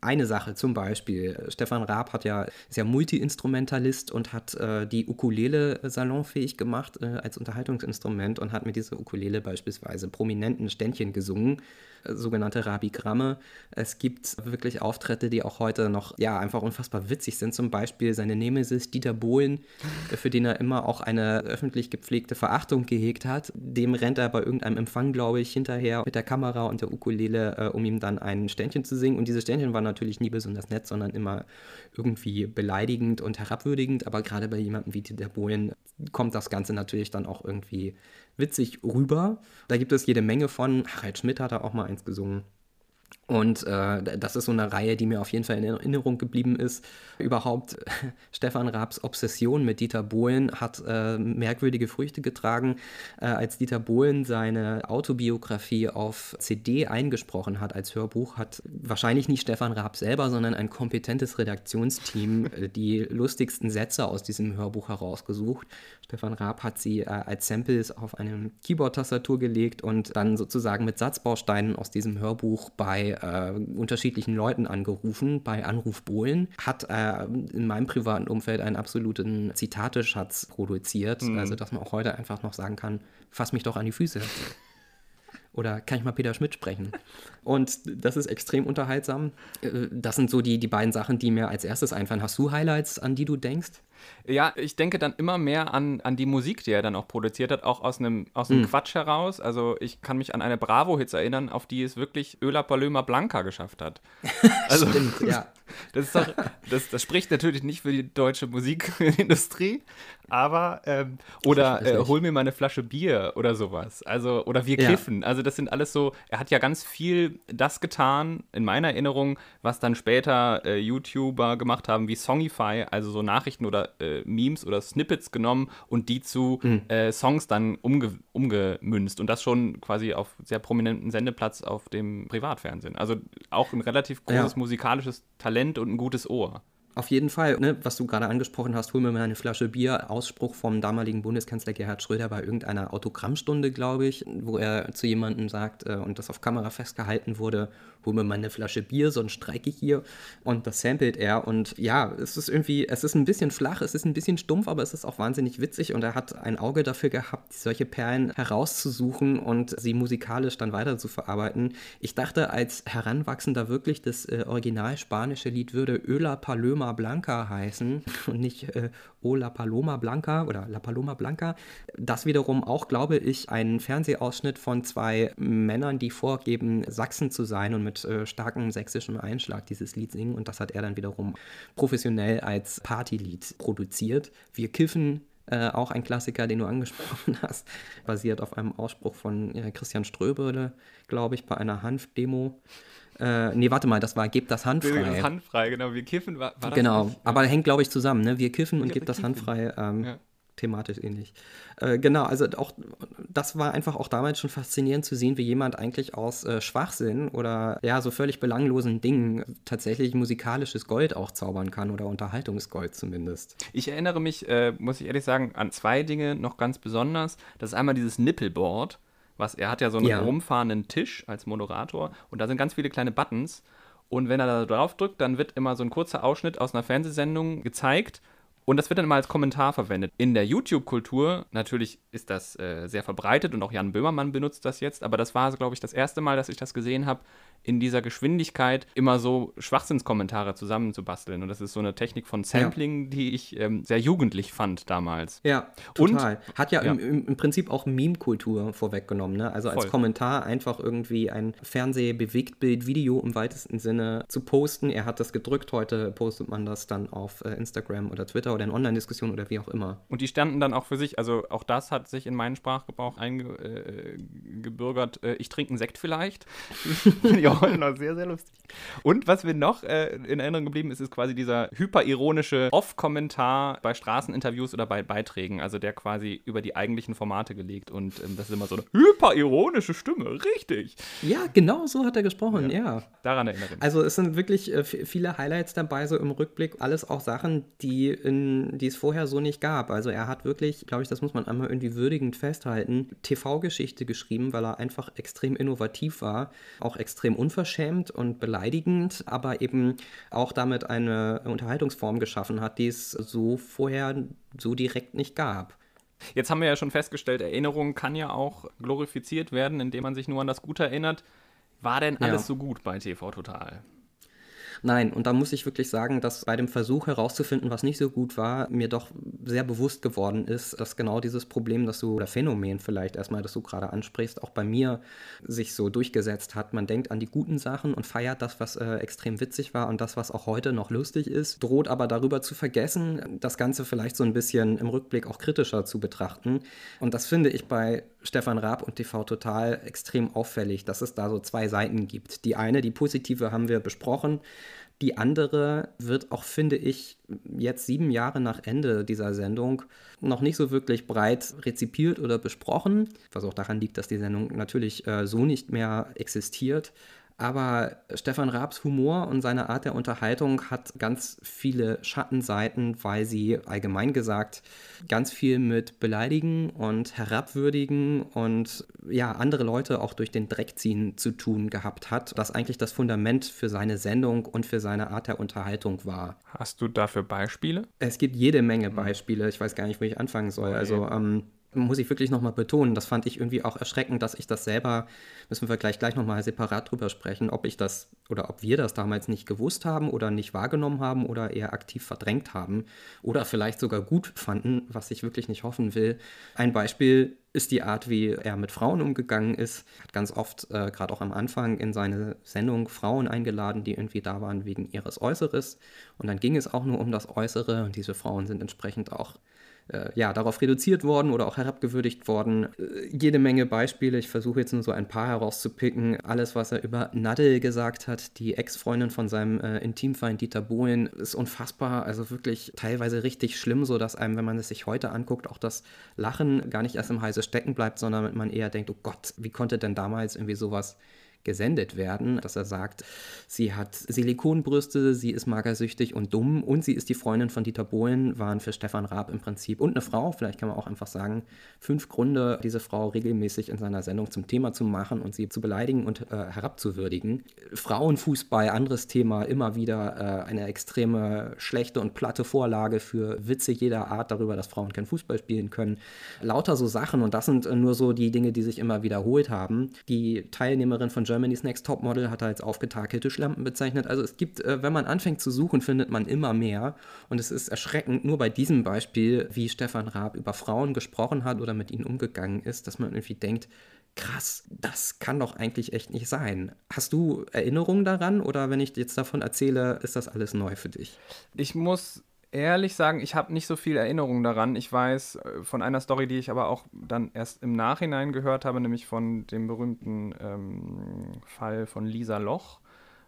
eine Sache zum Beispiel, Stefan Raab hat ja, ist ja Multi-Instrumentalist und hat äh, die Ukulele salonfähig gemacht äh, als Unterhaltungsinstrument und hat mit dieser Ukulele beispielsweise prominenten Ständchen gesungen sogenannte Rabigramme. Es gibt wirklich Auftritte, die auch heute noch ja einfach unfassbar witzig sind. Zum Beispiel seine Nemesis Dieter Bohlen, für den er immer auch eine öffentlich gepflegte Verachtung gehegt hat. Dem rennt er bei irgendeinem Empfang, glaube ich, hinterher mit der Kamera und der Ukulele, äh, um ihm dann ein Ständchen zu singen. Und diese Ständchen waren natürlich nie besonders nett, sondern immer irgendwie beleidigend und herabwürdigend. Aber gerade bei jemandem wie Dieter Bohlen kommt das Ganze natürlich dann auch irgendwie witzig rüber. Da gibt es jede Menge von. Harald Schmidt hat da auch mal eins gesungen. Und äh, das ist so eine Reihe, die mir auf jeden Fall in Erinnerung geblieben ist. Überhaupt, Stefan Raabs Obsession mit Dieter Bohlen hat äh, merkwürdige Früchte getragen, äh, als Dieter Bohlen seine Autobiografie auf CD eingesprochen hat als Hörbuch, hat wahrscheinlich nicht Stefan Raab selber, sondern ein kompetentes Redaktionsteam äh, die lustigsten Sätze aus diesem Hörbuch herausgesucht. Stefan Raab hat sie äh, als Samples auf eine Keyboard-Tastatur gelegt und dann sozusagen mit Satzbausteinen aus diesem Hörbuch bei äh, unterschiedlichen Leuten angerufen, bei Anruf Bohlen, hat äh, in meinem privaten Umfeld einen absoluten Zitateschatz produziert, mhm. also dass man auch heute einfach noch sagen kann, fass mich doch an die Füße. Oder kann ich mal Peter Schmidt sprechen? Und das ist extrem unterhaltsam. Äh, das sind so die, die beiden Sachen, die mir als erstes einfallen. Hast du Highlights, an die du denkst? Ja, ich denke dann immer mehr an, an die Musik, die er dann auch produziert hat, auch aus einem, aus einem mhm. Quatsch heraus. Also ich kann mich an eine Bravo-Hits erinnern, auf die es wirklich Öla Palöma Blanca geschafft hat. Also, Stimmt, ja. Das, ist doch, das, das spricht natürlich nicht für die deutsche Musikindustrie, aber ähm, oder äh, hol mir mal eine Flasche Bier oder sowas. Also, oder wir kiffen. Ja. Also, das sind alles so, er hat ja ganz viel das getan, in meiner Erinnerung, was dann später äh, YouTuber gemacht haben, wie Songify, also so Nachrichten oder äh, Memes oder Snippets genommen und die zu mhm. Äh, Songs dann umge umgemünzt. Und das schon quasi auf sehr prominenten Sendeplatz auf dem Privatfernsehen. Also auch ein relativ großes ja. musikalisches Talent und ein gutes Ohr. Auf jeden Fall, ne, was du gerade angesprochen hast, hol mir mal eine Flasche Bier. Ausspruch vom damaligen Bundeskanzler Gerhard Schröder bei irgendeiner Autogrammstunde, glaube ich, wo er zu jemandem sagt äh, und das auf Kamera festgehalten wurde, hol mir mal eine Flasche Bier, sonst streike ich hier. Und das samplet er. Und ja, es ist irgendwie, es ist ein bisschen flach, es ist ein bisschen stumpf, aber es ist auch wahnsinnig witzig. Und er hat ein Auge dafür gehabt, solche Perlen herauszusuchen und sie musikalisch dann weiter zu verarbeiten. Ich dachte als Heranwachsender wirklich, das äh, original spanische Lied würde Öla Paloma Blanca heißen und nicht äh, O La Paloma Blanca oder La Paloma Blanca. Das wiederum auch, glaube ich, ein Fernsehausschnitt von zwei Männern, die vorgeben, Sachsen zu sein und mit äh, starkem sächsischem Einschlag dieses Lied singen. Und das hat er dann wiederum professionell als Partylied produziert. Wir kiffen äh, auch ein Klassiker, den du angesprochen hast, basiert auf einem Ausspruch von äh, Christian Ströbele, glaube ich, bei einer Hanf-Demo. Äh, nee, warte mal, das war Gebt das handfrei. Handfrei, genau. Wir kiffen, war, war Genau, nicht? aber hängt, glaube ich, zusammen. Ne? Wir kiffen und Gebt das handfrei. Ähm, ja. Thematisch ähnlich. Äh, genau, also auch das war einfach auch damals schon faszinierend zu sehen, wie jemand eigentlich aus äh, Schwachsinn oder ja, so völlig belanglosen Dingen tatsächlich musikalisches Gold auch zaubern kann oder Unterhaltungsgold zumindest. Ich erinnere mich, äh, muss ich ehrlich sagen, an zwei Dinge noch ganz besonders. Das ist einmal dieses Nippelboard was er hat ja so einen ja. rumfahrenden Tisch als Moderator und da sind ganz viele kleine Buttons und wenn er da drauf drückt, dann wird immer so ein kurzer Ausschnitt aus einer Fernsehsendung gezeigt Und das wird dann immer als Kommentar verwendet. In der YouTube-Kultur, natürlich ist das äh, sehr verbreitet und auch Jan Böhmermann benutzt das jetzt, aber das war, glaube ich, das erste Mal, dass ich das gesehen habe, in dieser Geschwindigkeit immer so Schwachsinnskommentare zusammenzubasteln. Und das ist so eine Technik von Sampling, ja. die ich ähm, sehr jugendlich fand damals. Ja, total. Und, Hat ja, ja. Im, Im, Prinzip auch Meme-Kultur vorweggenommen. Ne? Also als Voll. Kommentar einfach irgendwie ein Fernseh-Bewegtbild-Video im weitesten Sinne zu posten. Er hat das gedrückt. Heute postet man das dann auf äh, Instagram oder Twitter oder in Online-Diskussionen oder wie auch immer. Und die standen dann auch für sich. Also auch das hat sich in meinen Sprachgebrauch eingebürgert. Äh, äh, ich trinke einen Sekt vielleicht. ja, heute noch sehr, sehr lustig. Und was mir noch äh, in Erinnerung geblieben ist, ist quasi dieser hyperironische Off-Kommentar bei Straßeninterviews oder bei Beiträgen, also der quasi über die eigentlichen Formate gelegt und ähm, das ist immer so eine hyperironische Stimme, richtig. Ja, genau so hat er gesprochen, ja. ja. Daran erinnere ich mich. Also es sind wirklich äh, viele Highlights dabei, so im Rückblick, alles auch Sachen, die, in, die es vorher so nicht gab. Also er hat wirklich, glaube ich, das muss man einmal irgendwie würdigend festhalten, TV-Geschichte geschrieben, weil er einfach extrem innovativ war, auch extrem unverschämt und beleidigend beleidigend, aber eben auch damit eine Unterhaltungsform geschaffen hat, die es so vorher so direkt nicht gab. Jetzt haben wir ja schon festgestellt, Erinnerung kann ja auch glorifiziert werden, indem man sich nur an das Gute erinnert. War denn alles ja. so gut bei TV Total? Nein, und da muss ich wirklich sagen, dass bei dem Versuch herauszufinden, was nicht so gut war, mir doch sehr bewusst geworden ist, dass genau dieses Problem, das du, oder Phänomen vielleicht erstmal, das du gerade ansprichst, auch bei mir sich so durchgesetzt hat. Man denkt an die guten Sachen und feiert das, was äh, extrem witzig war und das, was auch heute noch lustig ist, droht aber darüber zu vergessen, das Ganze vielleicht so ein bisschen im Rückblick auch kritischer zu betrachten. Und das finde ich bei Stefan Raab und TV Total extrem auffällig, dass es da so zwei Seiten gibt. Die eine, die positive, haben wir besprochen. Die andere wird auch, finde ich, jetzt sieben Jahre nach Ende dieser Sendung noch nicht so wirklich breit rezipiert oder besprochen, was auch daran liegt, dass die Sendung natürlich äh, so nicht mehr existiert. Aber Stefan Raabs Humor und seine Art der Unterhaltung hat ganz viele Schattenseiten, weil sie allgemein gesagt ganz viel mit Beleidigen und Herabwürdigen und ja, andere Leute auch durch den Dreck ziehen zu tun gehabt hat, das eigentlich das Fundament für seine Sendung und für seine Art der Unterhaltung war. Hast du dafür Beispiele? Es gibt jede Menge Beispiele. Ich weiß gar nicht, wo ich anfangen soll. Okay. Also ähm, muss ich wirklich nochmal betonen, das fand ich irgendwie auch erschreckend, dass ich das selber, müssen wir gleich gleich nochmal separat drüber sprechen, ob ich das oder ob wir das damals nicht gewusst haben oder nicht wahrgenommen haben oder eher aktiv verdrängt haben oder vielleicht sogar gut fanden, was ich wirklich nicht hoffen will. Ein Beispiel ist die Art, wie er mit Frauen umgegangen ist. Er hat ganz oft, äh, gerade auch am Anfang, in seine Sendung Frauen eingeladen, die irgendwie da waren wegen ihres Äußeres. Und dann ging es auch nur um das Äußere und diese Frauen sind entsprechend auch äh, ja, darauf reduziert worden oder auch herabgewürdigt worden. Äh, jede Menge Beispiele. Ich versuche jetzt nur so ein paar herauszupicken. Alles, was er über Nadel gesagt hat, die Ex-Freundin von seinem äh, Intimfeind Dieter Bohlen, ist unfassbar. Also wirklich teilweise richtig schlimm, so dass einem, wenn man es sich heute anguckt, auch das Lachen gar nicht erst im Halse stecken bleibt, sondern man eher denkt, oh Gott, wie konnte denn damals irgendwie sowas gesendet werden, dass er sagt, sie hat Silikonbrüste, sie ist magersüchtig und dumm und sie ist die Freundin von Dieter Bohlen, waren für Stefan Raab im Prinzip und eine Frau, vielleicht kann man auch einfach sagen, fünf Gründe, diese Frau regelmäßig in seiner Sendung zum Thema zu machen und sie zu beleidigen und äh, herabzuwürdigen. Frauenfußball, anderes Thema, immer wieder äh, eine extreme schlechte und platte Vorlage für Witze jeder Art darüber, dass Frauen kein Fußball spielen können. Lauter so Sachen und das sind nur so die Dinge, die sich immer wiederholt haben. Die Teilnehmerin von Germany's Next Topmodel hat er als aufgetakelte Schlampen bezeichnet. Also es gibt, äh, wenn man anfängt zu suchen, findet man immer mehr. Und es ist erschreckend, nur bei diesem Beispiel, wie Stefan Raab über Frauen gesprochen hat oder mit ihnen umgegangen ist, dass man irgendwie denkt, krass, das kann doch eigentlich echt nicht sein. Hast du Erinnerungen daran oder wenn ich jetzt davon erzähle, ist das alles neu für dich? Ich muss ehrlich sagen, ich habe nicht so viel Erinnerung daran. Ich weiß äh, von einer Story, die ich aber auch dann erst im Nachhinein gehört habe, nämlich von dem berühmten ähm, Fall von Lisa Loch.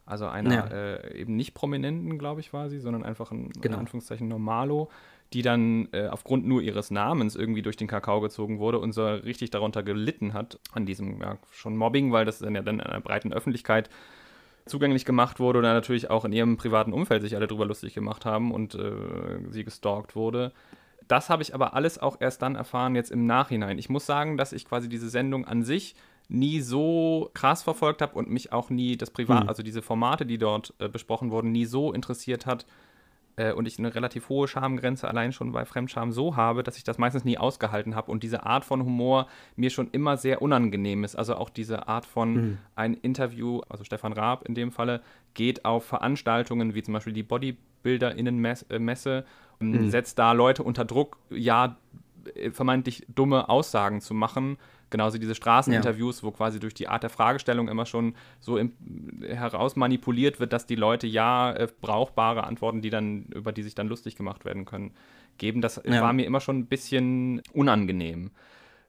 Also einer ja. äh, eben nicht Prominenten, glaube ich, war sie, sondern einfach ein genau. in Anführungszeichen Normalo, die dann äh, aufgrund nur ihres Namens irgendwie durch den Kakao gezogen wurde und so richtig darunter gelitten hat an diesem ja, schon Mobbing, weil das dann ja dann in einer breiten Öffentlichkeit zugänglich gemacht wurde oder natürlich auch in ihrem privaten Umfeld sich alle drüber lustig gemacht haben und äh, sie gestalkt wurde. Das habe ich aber alles auch erst dann erfahren, jetzt im Nachhinein. Ich muss sagen, dass ich quasi diese Sendung an sich nie so krass verfolgt habe und mich auch nie das Privat, hm. also diese Formate, die dort äh, besprochen wurden, nie so interessiert hat, äh, und ich eine relativ hohe Schamgrenze allein schon bei Fremdscham so habe, dass ich das meistens nie ausgehalten habe und diese Art von Humor mir schon immer sehr unangenehm ist. Also auch diese Art von mhm. ein Interview, also Stefan Raab in dem Falle, geht auf Veranstaltungen wie zum Beispiel die Bodybuilder-Innen-Messe und mhm. setzt da Leute unter Druck, ja, äh, vermeintlich dumme Aussagen zu machen genauso diese Straßeninterviews, ja. wo quasi durch die Art der Fragestellung immer schon so im, heraus manipuliert wird, dass die Leute ja äh, brauchbare Antworten, die dann, über die sich dann lustig gemacht werden können, geben. Das ja. war mir immer schon ein bisschen unangenehm.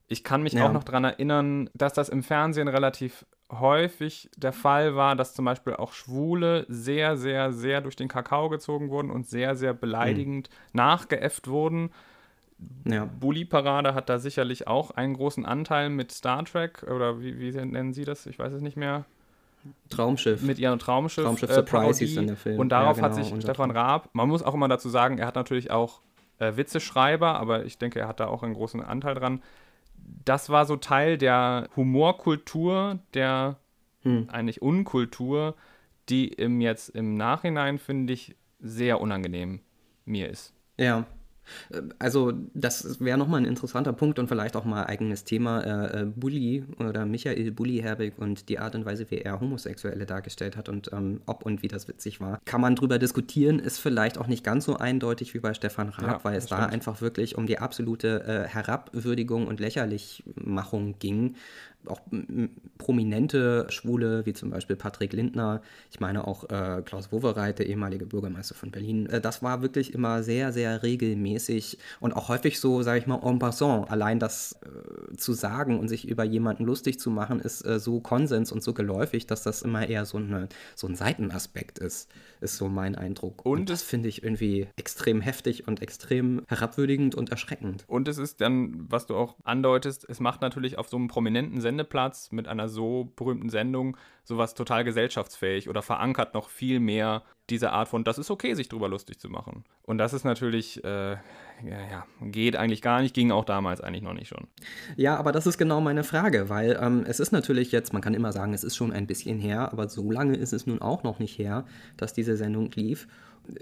Ich kann mich ja. auch noch daran erinnern, dass das im Fernsehen relativ häufig der Fall war, dass zum Beispiel auch Schwule sehr, sehr, sehr durch den Kakao gezogen wurden und sehr, sehr beleidigend mhm. nachgeäfft wurden. Ja. Bully-Parade hat da sicherlich auch einen großen Anteil mit Star Trek oder wie, wie nennen Sie das? Ich weiß es nicht mehr. Traumschiff. Mit ihrem Traumschiff. Traumschiff äh, Surprise hieß dann der Film. Und darauf ja, genau, hat sich Stefan Raab, man muss auch immer dazu sagen, er hat natürlich auch äh, Witzeschreiber, aber ich denke, er hat da auch einen großen Anteil dran. Das war so Teil der Humorkultur, der hm. eigentlich Unkultur, die im jetzt im Nachhinein, finde ich, sehr unangenehm mir ist. Ja, also das wäre nochmal ein interessanter Punkt und vielleicht auch mal eigenes Thema. Äh, äh, Bully oder Michael Bully Herbig und die Art und Weise, wie er Homosexuelle dargestellt hat und ähm, ob und wie das witzig war. Kann man drüber diskutieren, ist vielleicht auch nicht ganz so eindeutig wie bei Stefan Raab, ja, weil es da einfach wirklich um die absolute äh, Herabwürdigung und Lächerlichmachung ging auch prominente Schwule, wie zum Beispiel Patrick Lindner, ich meine auch äh, Klaus Wowereit, der ehemalige Bürgermeister von Berlin. Äh, das war wirklich immer sehr, sehr regelmäßig und auch häufig so, sage ich mal, en passant. Allein das äh, zu sagen und sich über jemanden lustig zu machen, ist äh, so Konsens und so geläufig, dass das immer eher so, eine, so ein Seitenaspekt ist, ist so mein Eindruck. Und, und das finde ich irgendwie extrem heftig und extrem herabwürdigend und erschreckend. Und es ist dann, was du auch andeutest, es macht natürlich auf so einem prominenten Sendeplatz mit einer so berühmten Sendung sowas total gesellschaftsfähig oder verankert noch viel mehr diese Art von, das ist okay, sich drüber lustig zu machen. Und das ist natürlich, äh, ja, ja, geht eigentlich gar nicht, ging auch damals eigentlich noch nicht schon. Ja, aber das ist genau meine Frage, weil ähm, es ist natürlich jetzt, man kann immer sagen, es ist schon ein bisschen her, aber so lange ist es nun auch noch nicht her, dass diese Sendung lief.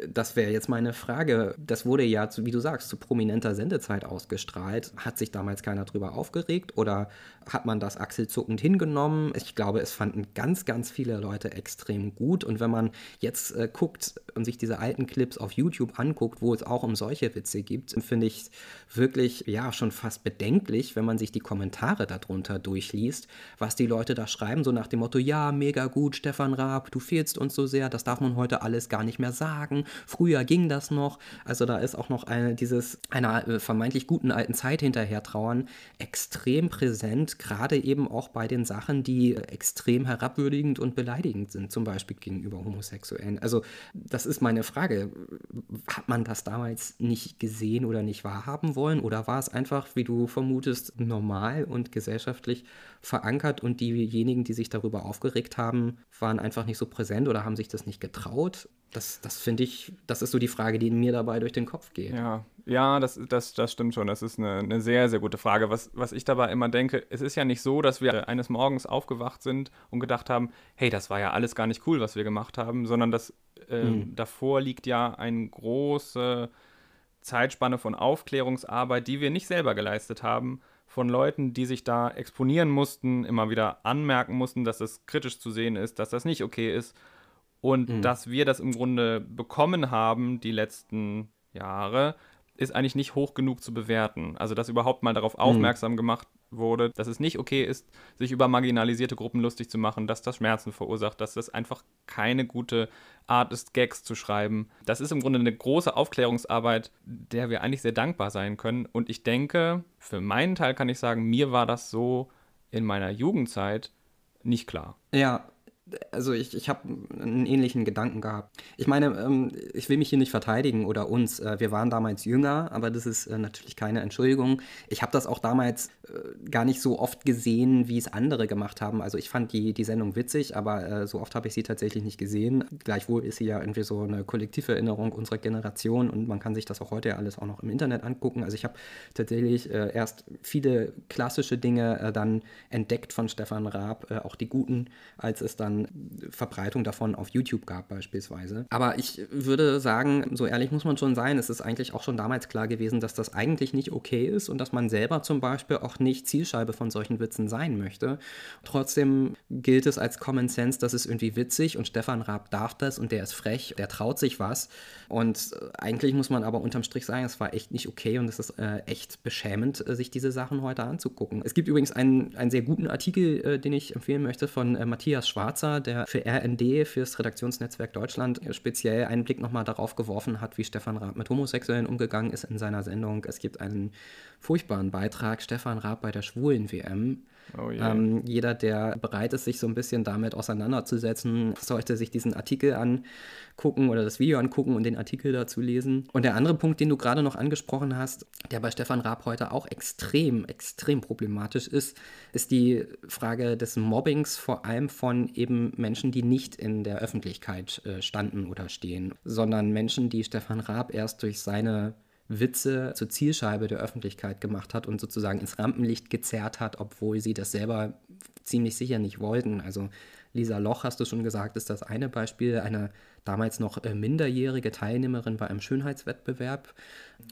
Das wäre jetzt meine Frage. Das wurde ja, wie du sagst, zu prominenter Sendezeit ausgestrahlt. Hat sich damals keiner drüber aufgeregt oder hat man das achselzuckend hingenommen? Ich glaube, es fanden ganz, ganz viele Leute extrem gut. Und wenn man jetzt äh, guckt und sich diese alten Clips auf YouTube anguckt, wo es auch um solche Witze gibt, finde ich wirklich, ja, schon fast bedenklich, wenn man sich die Kommentare darunter durchliest, was die Leute da schreiben, so nach dem Motto, ja, mega gut, Stefan Raab, du fehlst uns so sehr, das darf man heute alles gar nicht mehr sagen. Früher ging das noch. Also da ist auch noch eine, dieses einer äh, vermeintlich guten alten Zeit hinterher trauern extrem präsent, gerade eben auch bei den Sachen, die extrem herabwürdigend und beleidigend sind, zum Beispiel gegenüber Homosexuellen. Also das ist meine Frage. Hat man das damals nicht gesehen oder nicht wahrhaben wollen oder war es einfach, wie du vermutest, normal und gesellschaftlich verankert und diejenigen, die sich darüber aufgeregt haben, waren einfach nicht so präsent oder haben sich das nicht getraut? Das, das finde ich, das ist so die Frage, die mir dabei durch den Kopf geht. Ja, ja, das, das, das stimmt schon. Das ist eine, eine sehr, sehr gute Frage. Was, was ich dabei immer denke, es ist ja nicht so, dass wir eines Morgens aufgewacht sind und gedacht haben, hey, das war ja alles gar nicht cool, was wir gemacht haben, sondern das äh, hm. davor liegt ja eine große Zeitspanne von Aufklärungsarbeit, die wir nicht selber geleistet haben, von Leuten, die sich da exponieren mussten, immer wieder anmerken mussten, dass das kritisch zu sehen ist, dass das nicht okay ist und mhm. dass wir das im Grunde bekommen haben die letzten Jahre, ist eigentlich nicht hoch genug zu bewerten. Also, dass überhaupt mal darauf mhm. aufmerksam gemacht wurde, dass es nicht okay ist, sich über marginalisierte Gruppen lustig zu machen, dass das Schmerzen verursacht, dass das einfach keine gute Art ist, Gags zu schreiben. Das ist im Grunde eine große Aufklärungsarbeit, der wir eigentlich sehr dankbar sein können. Und ich denke, für meinen Teil kann ich sagen, mir war das so in meiner Jugendzeit nicht klar. Ja, also ich, ich habe einen ähnlichen Gedanken gehabt. Ich meine, ähm, ich will mich hier nicht verteidigen oder uns. Äh, wir waren damals jünger, aber das ist äh, natürlich keine Entschuldigung. Ich habe das auch damals äh, gar nicht so oft gesehen, wie es andere gemacht haben. Also ich fand die, die Sendung witzig, aber so oft habe ich sie tatsächlich nicht gesehen. Gleichwohl ist sie ja irgendwie so eine Kollektiverinnerung unserer Generation und man kann sich das auch heute ja alles auch noch im Internet angucken. Also ich habe tatsächlich erst viele klassische Dinge dann entdeckt von Stefan Raab, auch die guten, als es dann Verbreitung davon auf YouTube gab beispielsweise. Aber ich würde sagen, so ehrlich muss man schon sein, es ist eigentlich auch schon damals klar gewesen, dass das eigentlich nicht okay ist und dass man selber zum Beispiel auch nicht Zielscheibe von solchen Witzen sein möchte. Trotzdem gilt es als Common Sense, dass es irgendwie witzig und Stefan Raab darf das und der ist frech, der traut sich was. Und äh, eigentlich muss man aber unterm Strich sagen, es war echt nicht okay und es ist äh, echt beschämend, äh, sich diese Sachen heute anzugucken. Es gibt übrigens einen, einen sehr guten Artikel, äh, den ich empfehlen möchte, von äh, Matthias Schwarzer, der für RND, fürs Redaktionsnetzwerk Deutschland, äh, speziell einen Blick nochmal darauf geworfen hat, wie Stefan Raab mit Homosexuellen umgegangen ist in seiner Sendung. Es gibt einen furchtbaren Beitrag, Stefan Raab bei der Schwulen WM. Oh yeah. ähm, jeder, der bereit ist, sich so ein bisschen damit auseinanderzusetzen, sollte sich diesen Artikel angucken oder das Video angucken und den Artikel dazu lesen. Und der andere Punkt, den du gerade noch angesprochen hast, der bei Stefan Raab heute auch extrem, extrem problematisch ist, ist die Frage des Mobbings, vor allem von eben Menschen, die nicht in der Öffentlichkeit äh, standen oder stehen, sondern Menschen, die Stefan Raab erst durch seine Witze zur Zielscheibe der Öffentlichkeit gemacht hat und sozusagen ins Rampenlicht gezerrt hat, obwohl sie das selber ziemlich sicher nicht wollten. Also Lisa Loch, hast du schon gesagt, ist das eine Beispiel, eine damals noch äh, minderjährige Teilnehmerin bei einem Schönheitswettbewerb.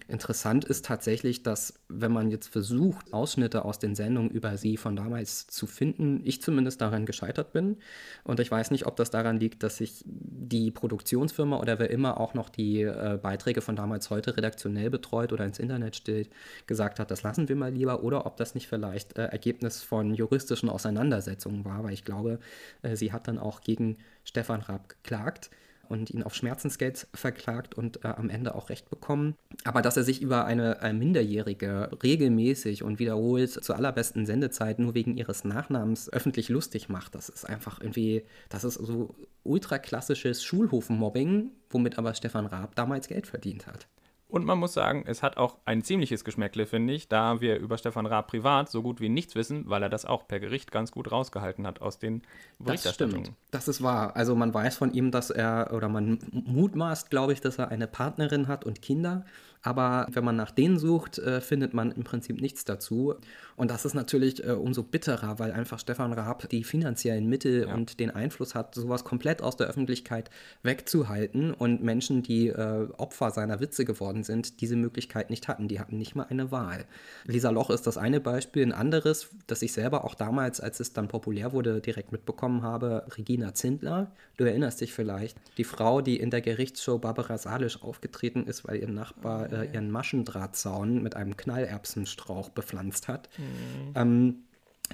Interessant ist tatsächlich, dass wenn man jetzt versucht, Ausschnitte aus den Sendungen über sie von damals zu finden, ich zumindest daran gescheitert bin. Und ich weiß nicht, ob das daran liegt, dass sich die Produktionsfirma oder wer immer auch noch die äh, Beiträge von damals heute redaktionell betreut oder ins Internet stellt, gesagt hat, das lassen wir mal lieber, oder ob das nicht vielleicht äh, Ergebnis von juristischen Auseinandersetzungen war, weil ich glaube, äh, sie hat dann auch gegen Stefan Raab geklagt und ihn auf Schmerzensgeld verklagt und äh, am Ende auch Recht bekommen. Aber dass er sich über eine, eine Minderjährige regelmäßig und wiederholt zur allerbesten Sendezeit nur wegen ihres Nachnamens öffentlich lustig macht, das ist einfach irgendwie, das ist so ultraklassisches Schulhofmobbing, womit aber Stefan Raab damals Geld verdient hat. Und man muss sagen, es hat auch ein ziemliches Geschmäckle, finde ich, da wir über Stefan Raab privat so gut wie nichts wissen, weil er das auch per Gericht ganz gut rausgehalten hat aus den Berichterstattungen. Das stimmt. Das ist wahr. Also man weiß von ihm, dass er, oder man mutmaßt, glaube ich, dass er eine Partnerin hat und Kinder. Aber wenn man nach denen sucht, äh, findet man im Prinzip nichts dazu. Und das ist natürlich äh, umso bitterer, weil einfach Stefan Raab die finanziellen Mittel ja. und den Einfluss hat, sowas komplett aus der Öffentlichkeit wegzuhalten und Menschen, die äh, Opfer seiner Witze geworden sind, diese Möglichkeit nicht hatten. Die hatten nicht mal eine Wahl. Lisa Loch ist das eine Beispiel. Ein anderes, das ich selber auch damals, als es dann populär wurde, direkt mitbekommen habe, Regina Zindler. Du erinnerst dich vielleicht, die Frau, die in der Gerichtsshow Barbara Salisch aufgetreten ist, weil ihr Nachbar äh, ihren Maschendrahtzaun mit einem Knallerbsenstrauch bepflanzt hat. Mhm. Ähm,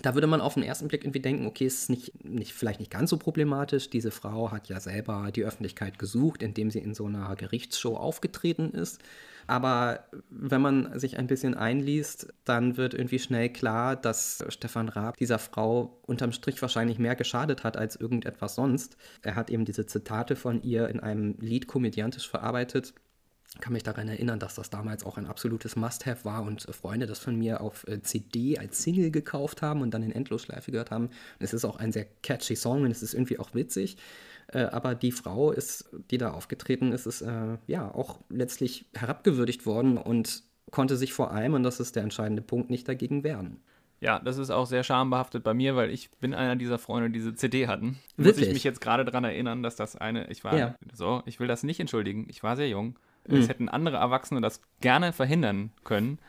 da würde man auf den ersten Blick irgendwie denken, okay, es ist nicht, nicht, vielleicht nicht ganz so problematisch. Diese Frau hat ja selber die Öffentlichkeit gesucht, indem sie in so einer Gerichtsshow aufgetreten ist. Aber wenn man sich ein bisschen einliest, dann wird irgendwie schnell klar, dass Stefan Raab dieser Frau unterm Strich wahrscheinlich mehr geschadet hat als irgendetwas sonst. Er hat eben diese Zitate von ihr in einem Lied komödiantisch verarbeitet kann mich daran erinnern, dass das damals auch ein absolutes Must-Have war und Freunde das von mir auf äh, CD als Single gekauft haben und dann in Endlosschleife gehört haben. Und es ist auch ein sehr catchy Song und es ist irgendwie auch witzig. Äh, aber die Frau ist, die da aufgetreten ist, ist äh, ja auch letztlich herabgewürdigt worden und konnte sich vor allem, und das ist der entscheidende Punkt, nicht dagegen wehren. Ja, das ist auch sehr schambehaftet bei mir, weil ich bin einer dieser Freunde, die diese CD hatten. Wirklich? Muss ich mich jetzt gerade daran erinnern, dass das eine, ich war ja. so, ich will das nicht entschuldigen, ich war sehr jung. Mhm. Es hätten andere Erwachsene das gerne verhindern können.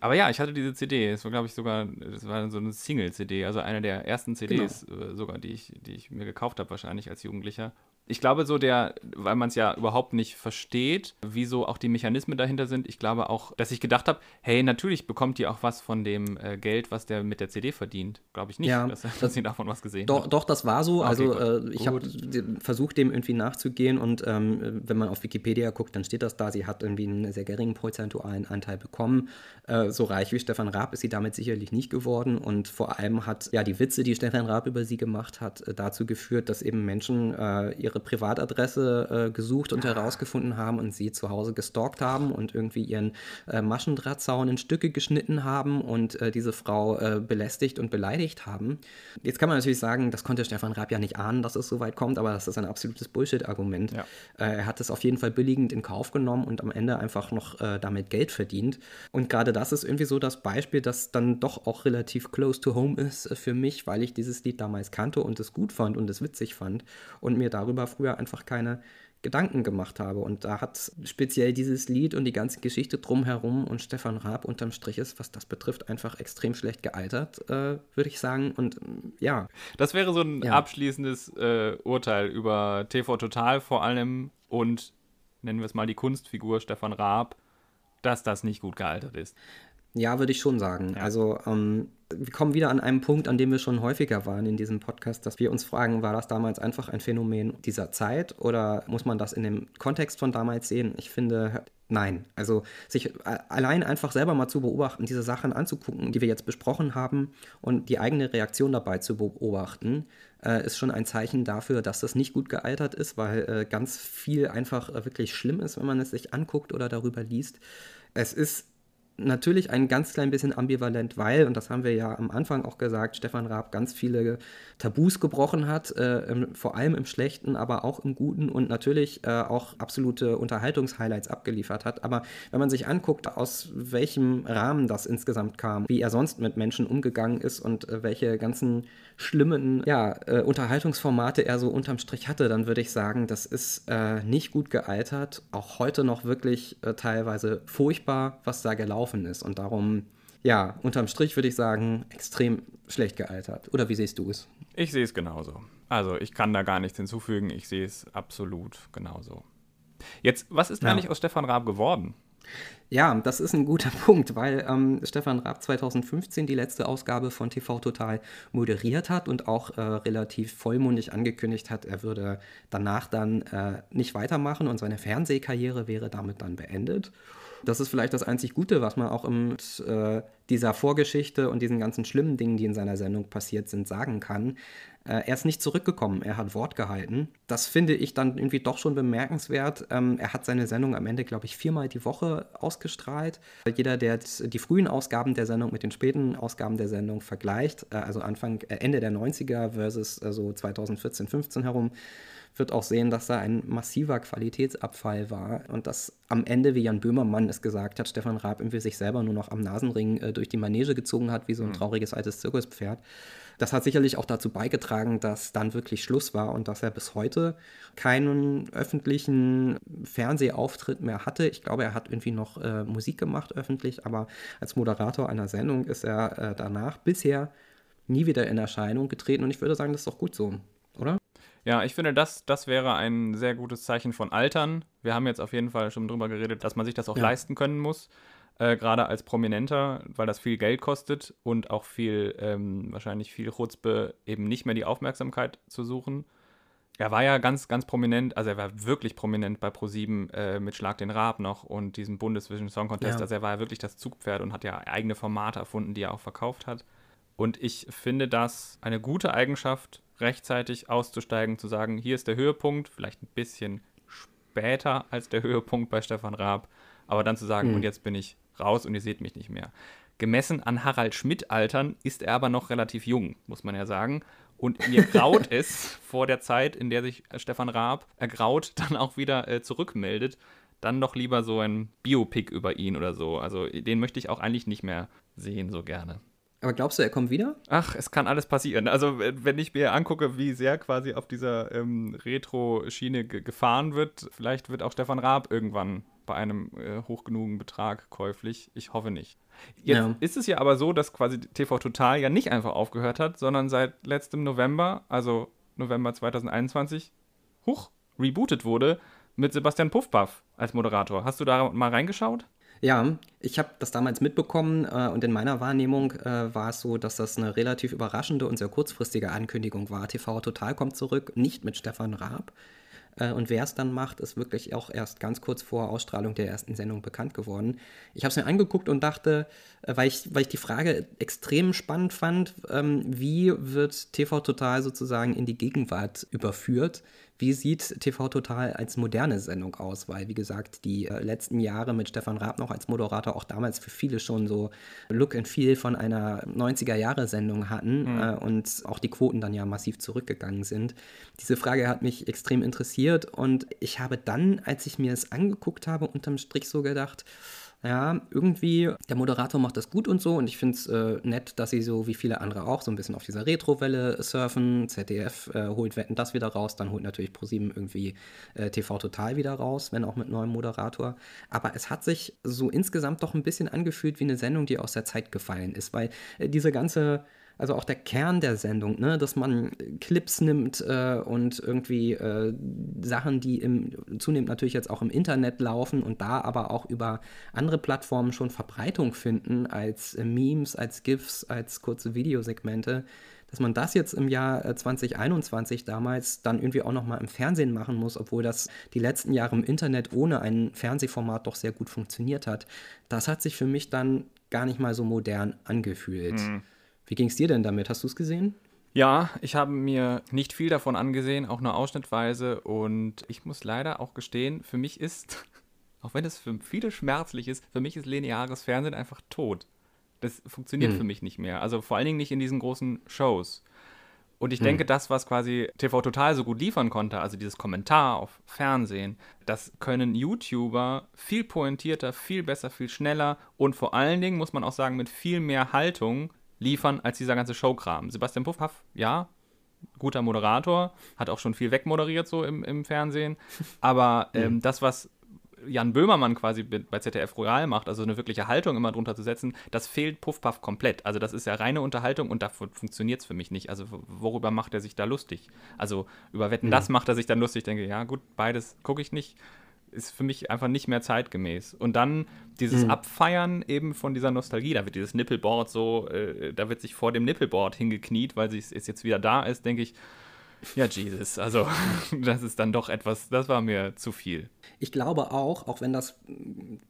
Aber ja, ich hatte diese CD. Es war, glaube ich, sogar, das war so eine Single-CD, also eine der ersten CDs genau. Äh, sogar, die ich, die ich mir gekauft habe, wahrscheinlich als Jugendlicher ich glaube so der, weil man es ja überhaupt nicht versteht, wieso auch die Mechanismen dahinter sind. Ich glaube auch, dass ich gedacht habe, hey, natürlich bekommt ihr auch was von dem äh, Geld, was der mit der CD verdient. Glaube ich nicht, ja, dass, dass sie davon was gesehen doch, Doch, das war so. Okay, also äh, ich habe versucht, dem irgendwie nachzugehen und ähm, wenn man auf Wikipedia guckt, dann steht das da. Sie hat irgendwie einen sehr geringen prozentualen Anteil bekommen. Äh, so reich wie Stefan Raab ist sie damit sicherlich nicht geworden und vor allem hat ja die Witze, die Stefan Raab über sie gemacht hat, äh, dazu geführt, dass eben Menschen äh, ihre ihre Privatadresse äh, gesucht und herausgefunden haben und sie zu Hause gestalkt haben und irgendwie ihren äh, Maschendrahtzaun in Stücke geschnitten haben und äh, diese Frau äh, belästigt und beleidigt haben. Jetzt kann man natürlich sagen, das konnte Stefan Raab ja nicht ahnen, dass es so weit kommt, aber das ist ein absolutes Bullshit-Argument. Ja. Äh, er hat es auf jeden Fall billigend in Kauf genommen und am Ende einfach noch äh, damit Geld verdient. Und gerade das ist irgendwie so das Beispiel, das dann doch auch relativ close to home ist für mich, weil ich dieses Lied damals kannte und es gut fand und es witzig fand und mir darüber früher einfach keine Gedanken gemacht habe. Und da hat speziell dieses Lied und die ganze Geschichte drumherum und Stefan Raab unterm Strich ist, was das betrifft, einfach extrem schlecht gealtert, äh, würde ich sagen. Und ja. Das wäre so ein ja. abschließendes äh, Urteil über TV Total vor allem und nennen wir es mal die Kunstfigur Stefan Raab, dass das nicht gut gealtert ist. Ja, würde ich schon sagen. Ja. Also ähm, wir kommen wieder an einen Punkt, an dem wir schon häufiger waren in diesem Podcast, dass wir uns fragen, war das damals einfach ein Phänomen dieser Zeit oder muss man das in dem Kontext von damals sehen? Ich finde, nein. Also sich allein einfach selber mal zu beobachten, diese Sachen anzugucken, die wir jetzt besprochen haben und die eigene Reaktion dabei zu beobachten, äh, ist schon ein Zeichen dafür, dass das nicht gut gealtert ist, weil äh, ganz viel einfach äh, wirklich schlimm ist, wenn man es sich anguckt oder darüber liest. Es ist natürlich ein ganz klein bisschen ambivalent, weil, und das haben wir ja am Anfang auch gesagt, Stefan Raab ganz viele Tabus gebrochen hat, äh, im, vor allem im Schlechten, aber auch im Guten und natürlich äh, auch absolute Unterhaltungshighlights abgeliefert hat. Aber wenn man sich anguckt, aus welchem Rahmen das insgesamt kam, wie er sonst mit Menschen umgegangen ist und äh, welche ganzen schlimmen ja, äh, Unterhaltungsformate er so unterm Strich hatte, dann würde ich sagen, das ist äh, nicht gut gealtert. Auch heute noch wirklich äh, teilweise furchtbar, was da gelaufen ist. Und darum, ja, unterm Strich würde ich sagen, extrem schlecht gealtert. Oder wie siehst du es? Ich sehe es genauso. Also ich kann da gar nichts hinzufügen. Ich sehe es absolut genauso. Jetzt, was ist ja. eigentlich aus Stefan Raab geworden? Ja, das ist ein guter Punkt, weil ähm, Stefan Raab 2015 die letzte Ausgabe von TV Total moderiert hat und auch äh, relativ vollmundig angekündigt hat, er würde danach dann äh, nicht weitermachen und seine Fernsehkarriere wäre damit dann beendet. Das ist vielleicht das einzig Gute, was man auch in äh, dieser Vorgeschichte und diesen ganzen schlimmen Dingen, die in seiner Sendung passiert sind, sagen kann. Äh, er ist nicht zurückgekommen, er hat Wort gehalten. Das finde ich dann irgendwie doch schon bemerkenswert. Ähm, er hat seine Sendung am Ende, glaube ich, viermal die Woche ausgestrahlt. Jeder, der die frühen Ausgaben der Sendung mit den späten Ausgaben der Sendung vergleicht, äh, also Anfang, äh, Ende der 90er versus äh, so 2014, 15 herum, wird auch sehen, dass da ein massiver Qualitätsabfall war und dass am Ende, wie Jan Böhmermann es gesagt hat, Stefan Raab irgendwie sich selber nur noch am Nasenring äh, durch die Manege gezogen hat, wie so ein mhm. trauriges altes Zirkuspferd. Das hat sicherlich auch dazu beigetragen, dass dann wirklich Schluss war und dass er bis heute keinen öffentlichen Fernsehauftritt mehr hatte. Ich glaube, er hat irgendwie noch äh, Musik gemacht öffentlich, aber als Moderator einer Sendung ist er äh, danach bisher nie wieder in Erscheinung getreten und ich würde sagen, das ist doch gut so? Ja, ich finde, das, das wäre ein sehr gutes Zeichen von Altern. Wir haben jetzt auf jeden Fall schon drüber geredet, dass man sich das auch ja. leisten können muss. Äh, Gerade als Prominenter, weil das viel Geld kostet und auch viel, ähm, wahrscheinlich viel Chutzpe, eben nicht mehr die Aufmerksamkeit zu suchen. Er war ja ganz, ganz prominent, also er war wirklich prominent bei ProSieben äh, mit Schlag den Raab noch und diesem Bundesvision Song Contest. Ja. Also er war ja wirklich das Zugpferd und hat ja eigene Formate erfunden, die er auch verkauft hat. Und ich finde das eine gute Eigenschaft rechtzeitig auszusteigen, zu sagen, hier ist der Höhepunkt, vielleicht ein bisschen später als der Höhepunkt bei Stefan Raab, aber dann zu sagen, mhm. und jetzt bin ich raus und ihr seht mich nicht mehr. Gemessen an Harald Schmidt-Altern ist er aber noch relativ jung, muss man ja sagen. Und mir graut es vor der Zeit, in der sich Stefan Raab ergraut, dann auch wieder äh, zurückmeldet, dann doch lieber so ein Biopic über ihn oder so. Also den möchte ich auch eigentlich nicht mehr sehen, so gerne. Aber glaubst du, er kommt wieder? Ach, es kann alles passieren. Also, wenn ich mir angucke, wie sehr quasi auf dieser ähm, Retro-Schiene gefahren wird, vielleicht wird auch Stefan Raab irgendwann bei einem äh, hoch genugen Betrag käuflich. Ich hoffe nicht. Jetzt ja. ist es ja aber so, dass quasi TV Total ja nicht einfach aufgehört hat, sondern seit letztem November, also November 2021, hoch rebootet wurde mit Sebastian Puffpaff als Moderator. Hast du da mal reingeschaut? Ja, ich habe das damals mitbekommen äh, und in meiner Wahrnehmung äh, war es so, dass das eine relativ überraschende und sehr kurzfristige Ankündigung war. TV Total kommt zurück, nicht mit Stefan Raab. Äh, und wer es dann macht, ist wirklich auch erst ganz kurz vor Ausstrahlung der ersten Sendung bekannt geworden. Ich habe es mir angeguckt und dachte, äh, weil, ich, weil ich die Frage extrem spannend fand, ähm, wie wird TV Total sozusagen in die Gegenwart überführt? Wie sieht TV Total als moderne Sendung aus? Weil, wie gesagt, die äh, letzten Jahre mit Stefan Raab noch als Moderator auch damals für viele schon so Look and Feel von einer 90er-Jahre-Sendung hatten mhm. äh, und auch die Quoten dann ja massiv zurückgegangen sind. Diese Frage hat mich extrem interessiert und ich habe dann, als ich mir es angeguckt habe, unterm Strich so gedacht, ja, irgendwie, der Moderator macht das gut und so und ich finde es äh, nett, dass sie so wie viele andere auch so ein bisschen auf dieser Retro-Welle surfen. ZDF äh, holt Wetten das wieder raus, dann holt natürlich ProSieben irgendwie äh, TV Total wieder raus, wenn auch mit neuem Moderator. Aber es hat sich so insgesamt doch ein bisschen angefühlt wie eine Sendung, die aus der Zeit gefallen ist, weil äh, diese ganze also auch der Kern der Sendung, ne, dass man Clips nimmt äh, und irgendwie äh, Sachen, die im, zunehmend natürlich jetzt auch im Internet laufen und da aber auch über andere Plattformen schon Verbreitung finden als äh, Memes, als GIFs, als kurze Videosegmente, dass man das jetzt im Jahr 2021 äh, damals dann irgendwie auch nochmal im Fernsehen machen muss, obwohl das die letzten Jahre im Internet ohne ein Fernsehformat doch sehr gut funktioniert hat, das hat sich für mich dann gar nicht mal so modern angefühlt. Mhm. Wie ging es dir denn damit? Hast du es gesehen? Ja, ich habe mir nicht viel davon angesehen, auch nur ausschnittweise. Und ich muss leider auch gestehen, für mich ist, auch wenn es für viele schmerzlich ist, für mich ist lineares Fernsehen einfach tot. Das funktioniert hm. für mich nicht mehr. Also vor allen Dingen nicht in diesen großen Shows. Und ich hm. denke, das, was quasi TV Total so gut liefern konnte, also dieses Kommentar auf Fernsehen, das können YouTuber viel pointierter, viel besser, viel schneller und vor allen Dingen, muss man auch sagen, mit viel mehr Haltung liefern als dieser ganze Showkram. Sebastian Puffhaff, ja, guter Moderator, hat auch schon viel wegmoderiert so im, im Fernsehen. Aber ähm, mhm. das, was Jan Böhmermann quasi bei ZDF Royal macht, also eine wirkliche Haltung immer drunter zu setzen, das fehlt Puffpuff komplett. Also das ist ja reine Unterhaltung und dafür funktioniert es für mich nicht. Also worüber macht er sich da lustig? Also über Wetten, mhm. das macht er sich dann lustig. Ich denke, ja gut, beides gucke ich nicht ist für mich einfach nicht mehr zeitgemäß. Und dann dieses mhm. Abfeiern eben von dieser Nostalgie, da wird dieses Nippelboard so, äh, da wird sich vor dem Nippelboard hingekniet, weil es jetzt wieder da ist, denke ich, ja, Jesus, also das ist dann doch etwas, das war mir zu viel. Ich glaube auch, auch wenn das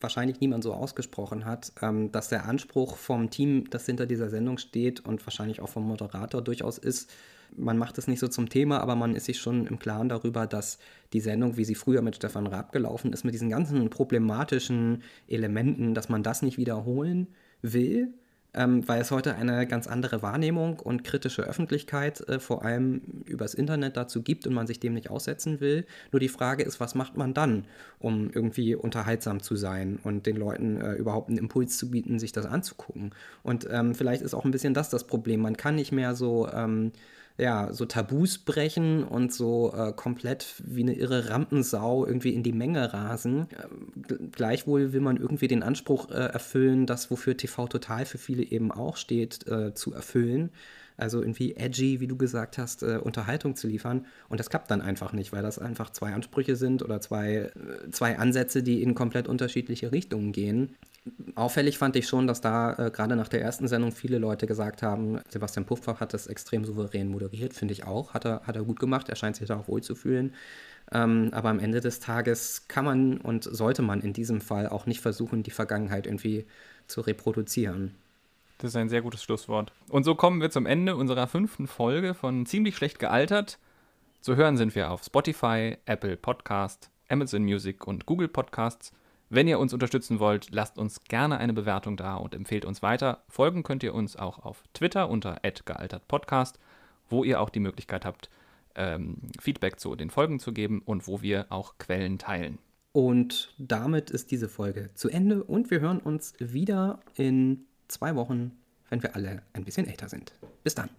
wahrscheinlich niemand so ausgesprochen hat, ähm, dass der Anspruch vom Team, das hinter dieser Sendung steht und wahrscheinlich auch vom Moderator durchaus ist, man macht es nicht so zum Thema, aber man ist sich schon im Klaren darüber, dass die Sendung, wie sie früher mit Stefan Raab gelaufen ist, mit diesen ganzen problematischen Elementen, dass man das nicht wiederholen will, ähm, weil es heute eine ganz andere Wahrnehmung und kritische Öffentlichkeit äh, vor allem übers Internet dazu gibt und man sich dem nicht aussetzen will. Nur die Frage ist, was macht man dann, um irgendwie unterhaltsam zu sein und den Leuten äh, überhaupt einen Impuls zu bieten, sich das anzugucken. Und ähm, vielleicht ist auch ein bisschen das das Problem. Man kann nicht mehr so ähm, ja, so Tabus brechen und so äh, komplett wie eine irre Rampensau irgendwie in die Menge rasen. Ähm, gleichwohl will man irgendwie den Anspruch äh, erfüllen, das, wofür TV Total für viele eben auch steht, äh, zu erfüllen. Also irgendwie edgy, wie du gesagt hast, äh, Unterhaltung zu liefern. Und das klappt dann einfach nicht, weil das einfach zwei Ansprüche sind oder zwei, äh, zwei Ansätze, die in komplett unterschiedliche Richtungen gehen. Auffällig fand ich schon, dass da äh, gerade nach der ersten Sendung viele Leute gesagt haben, Sebastian Puffbach hat das extrem souverän moderiert, finde ich auch. Hat er, hat er gut gemacht, er scheint sich da auch wohl zu fühlen. Ähm, aber am Ende des Tages kann man und sollte man in diesem Fall auch nicht versuchen, die Vergangenheit irgendwie zu reproduzieren. Das ist ein sehr gutes Schlusswort. Und so kommen wir zum Ende unserer fünften Folge von Ziemlich schlecht gealtert. Zu hören sind wir auf Spotify, Apple Podcast, Amazon Music und Google Podcasts. Wenn ihr uns unterstützen wollt, lasst uns gerne eine Bewertung da und empfehlt uns weiter. Folgen könnt ihr uns auch auf Twitter unter gealtertpodcast, wo ihr auch die Möglichkeit habt, ähm, Feedback zu den Folgen zu geben und wo wir auch Quellen teilen. Und damit ist diese Folge zu Ende und wir hören uns wieder in zwei Wochen, wenn wir alle ein bisschen älter sind. Bis dann.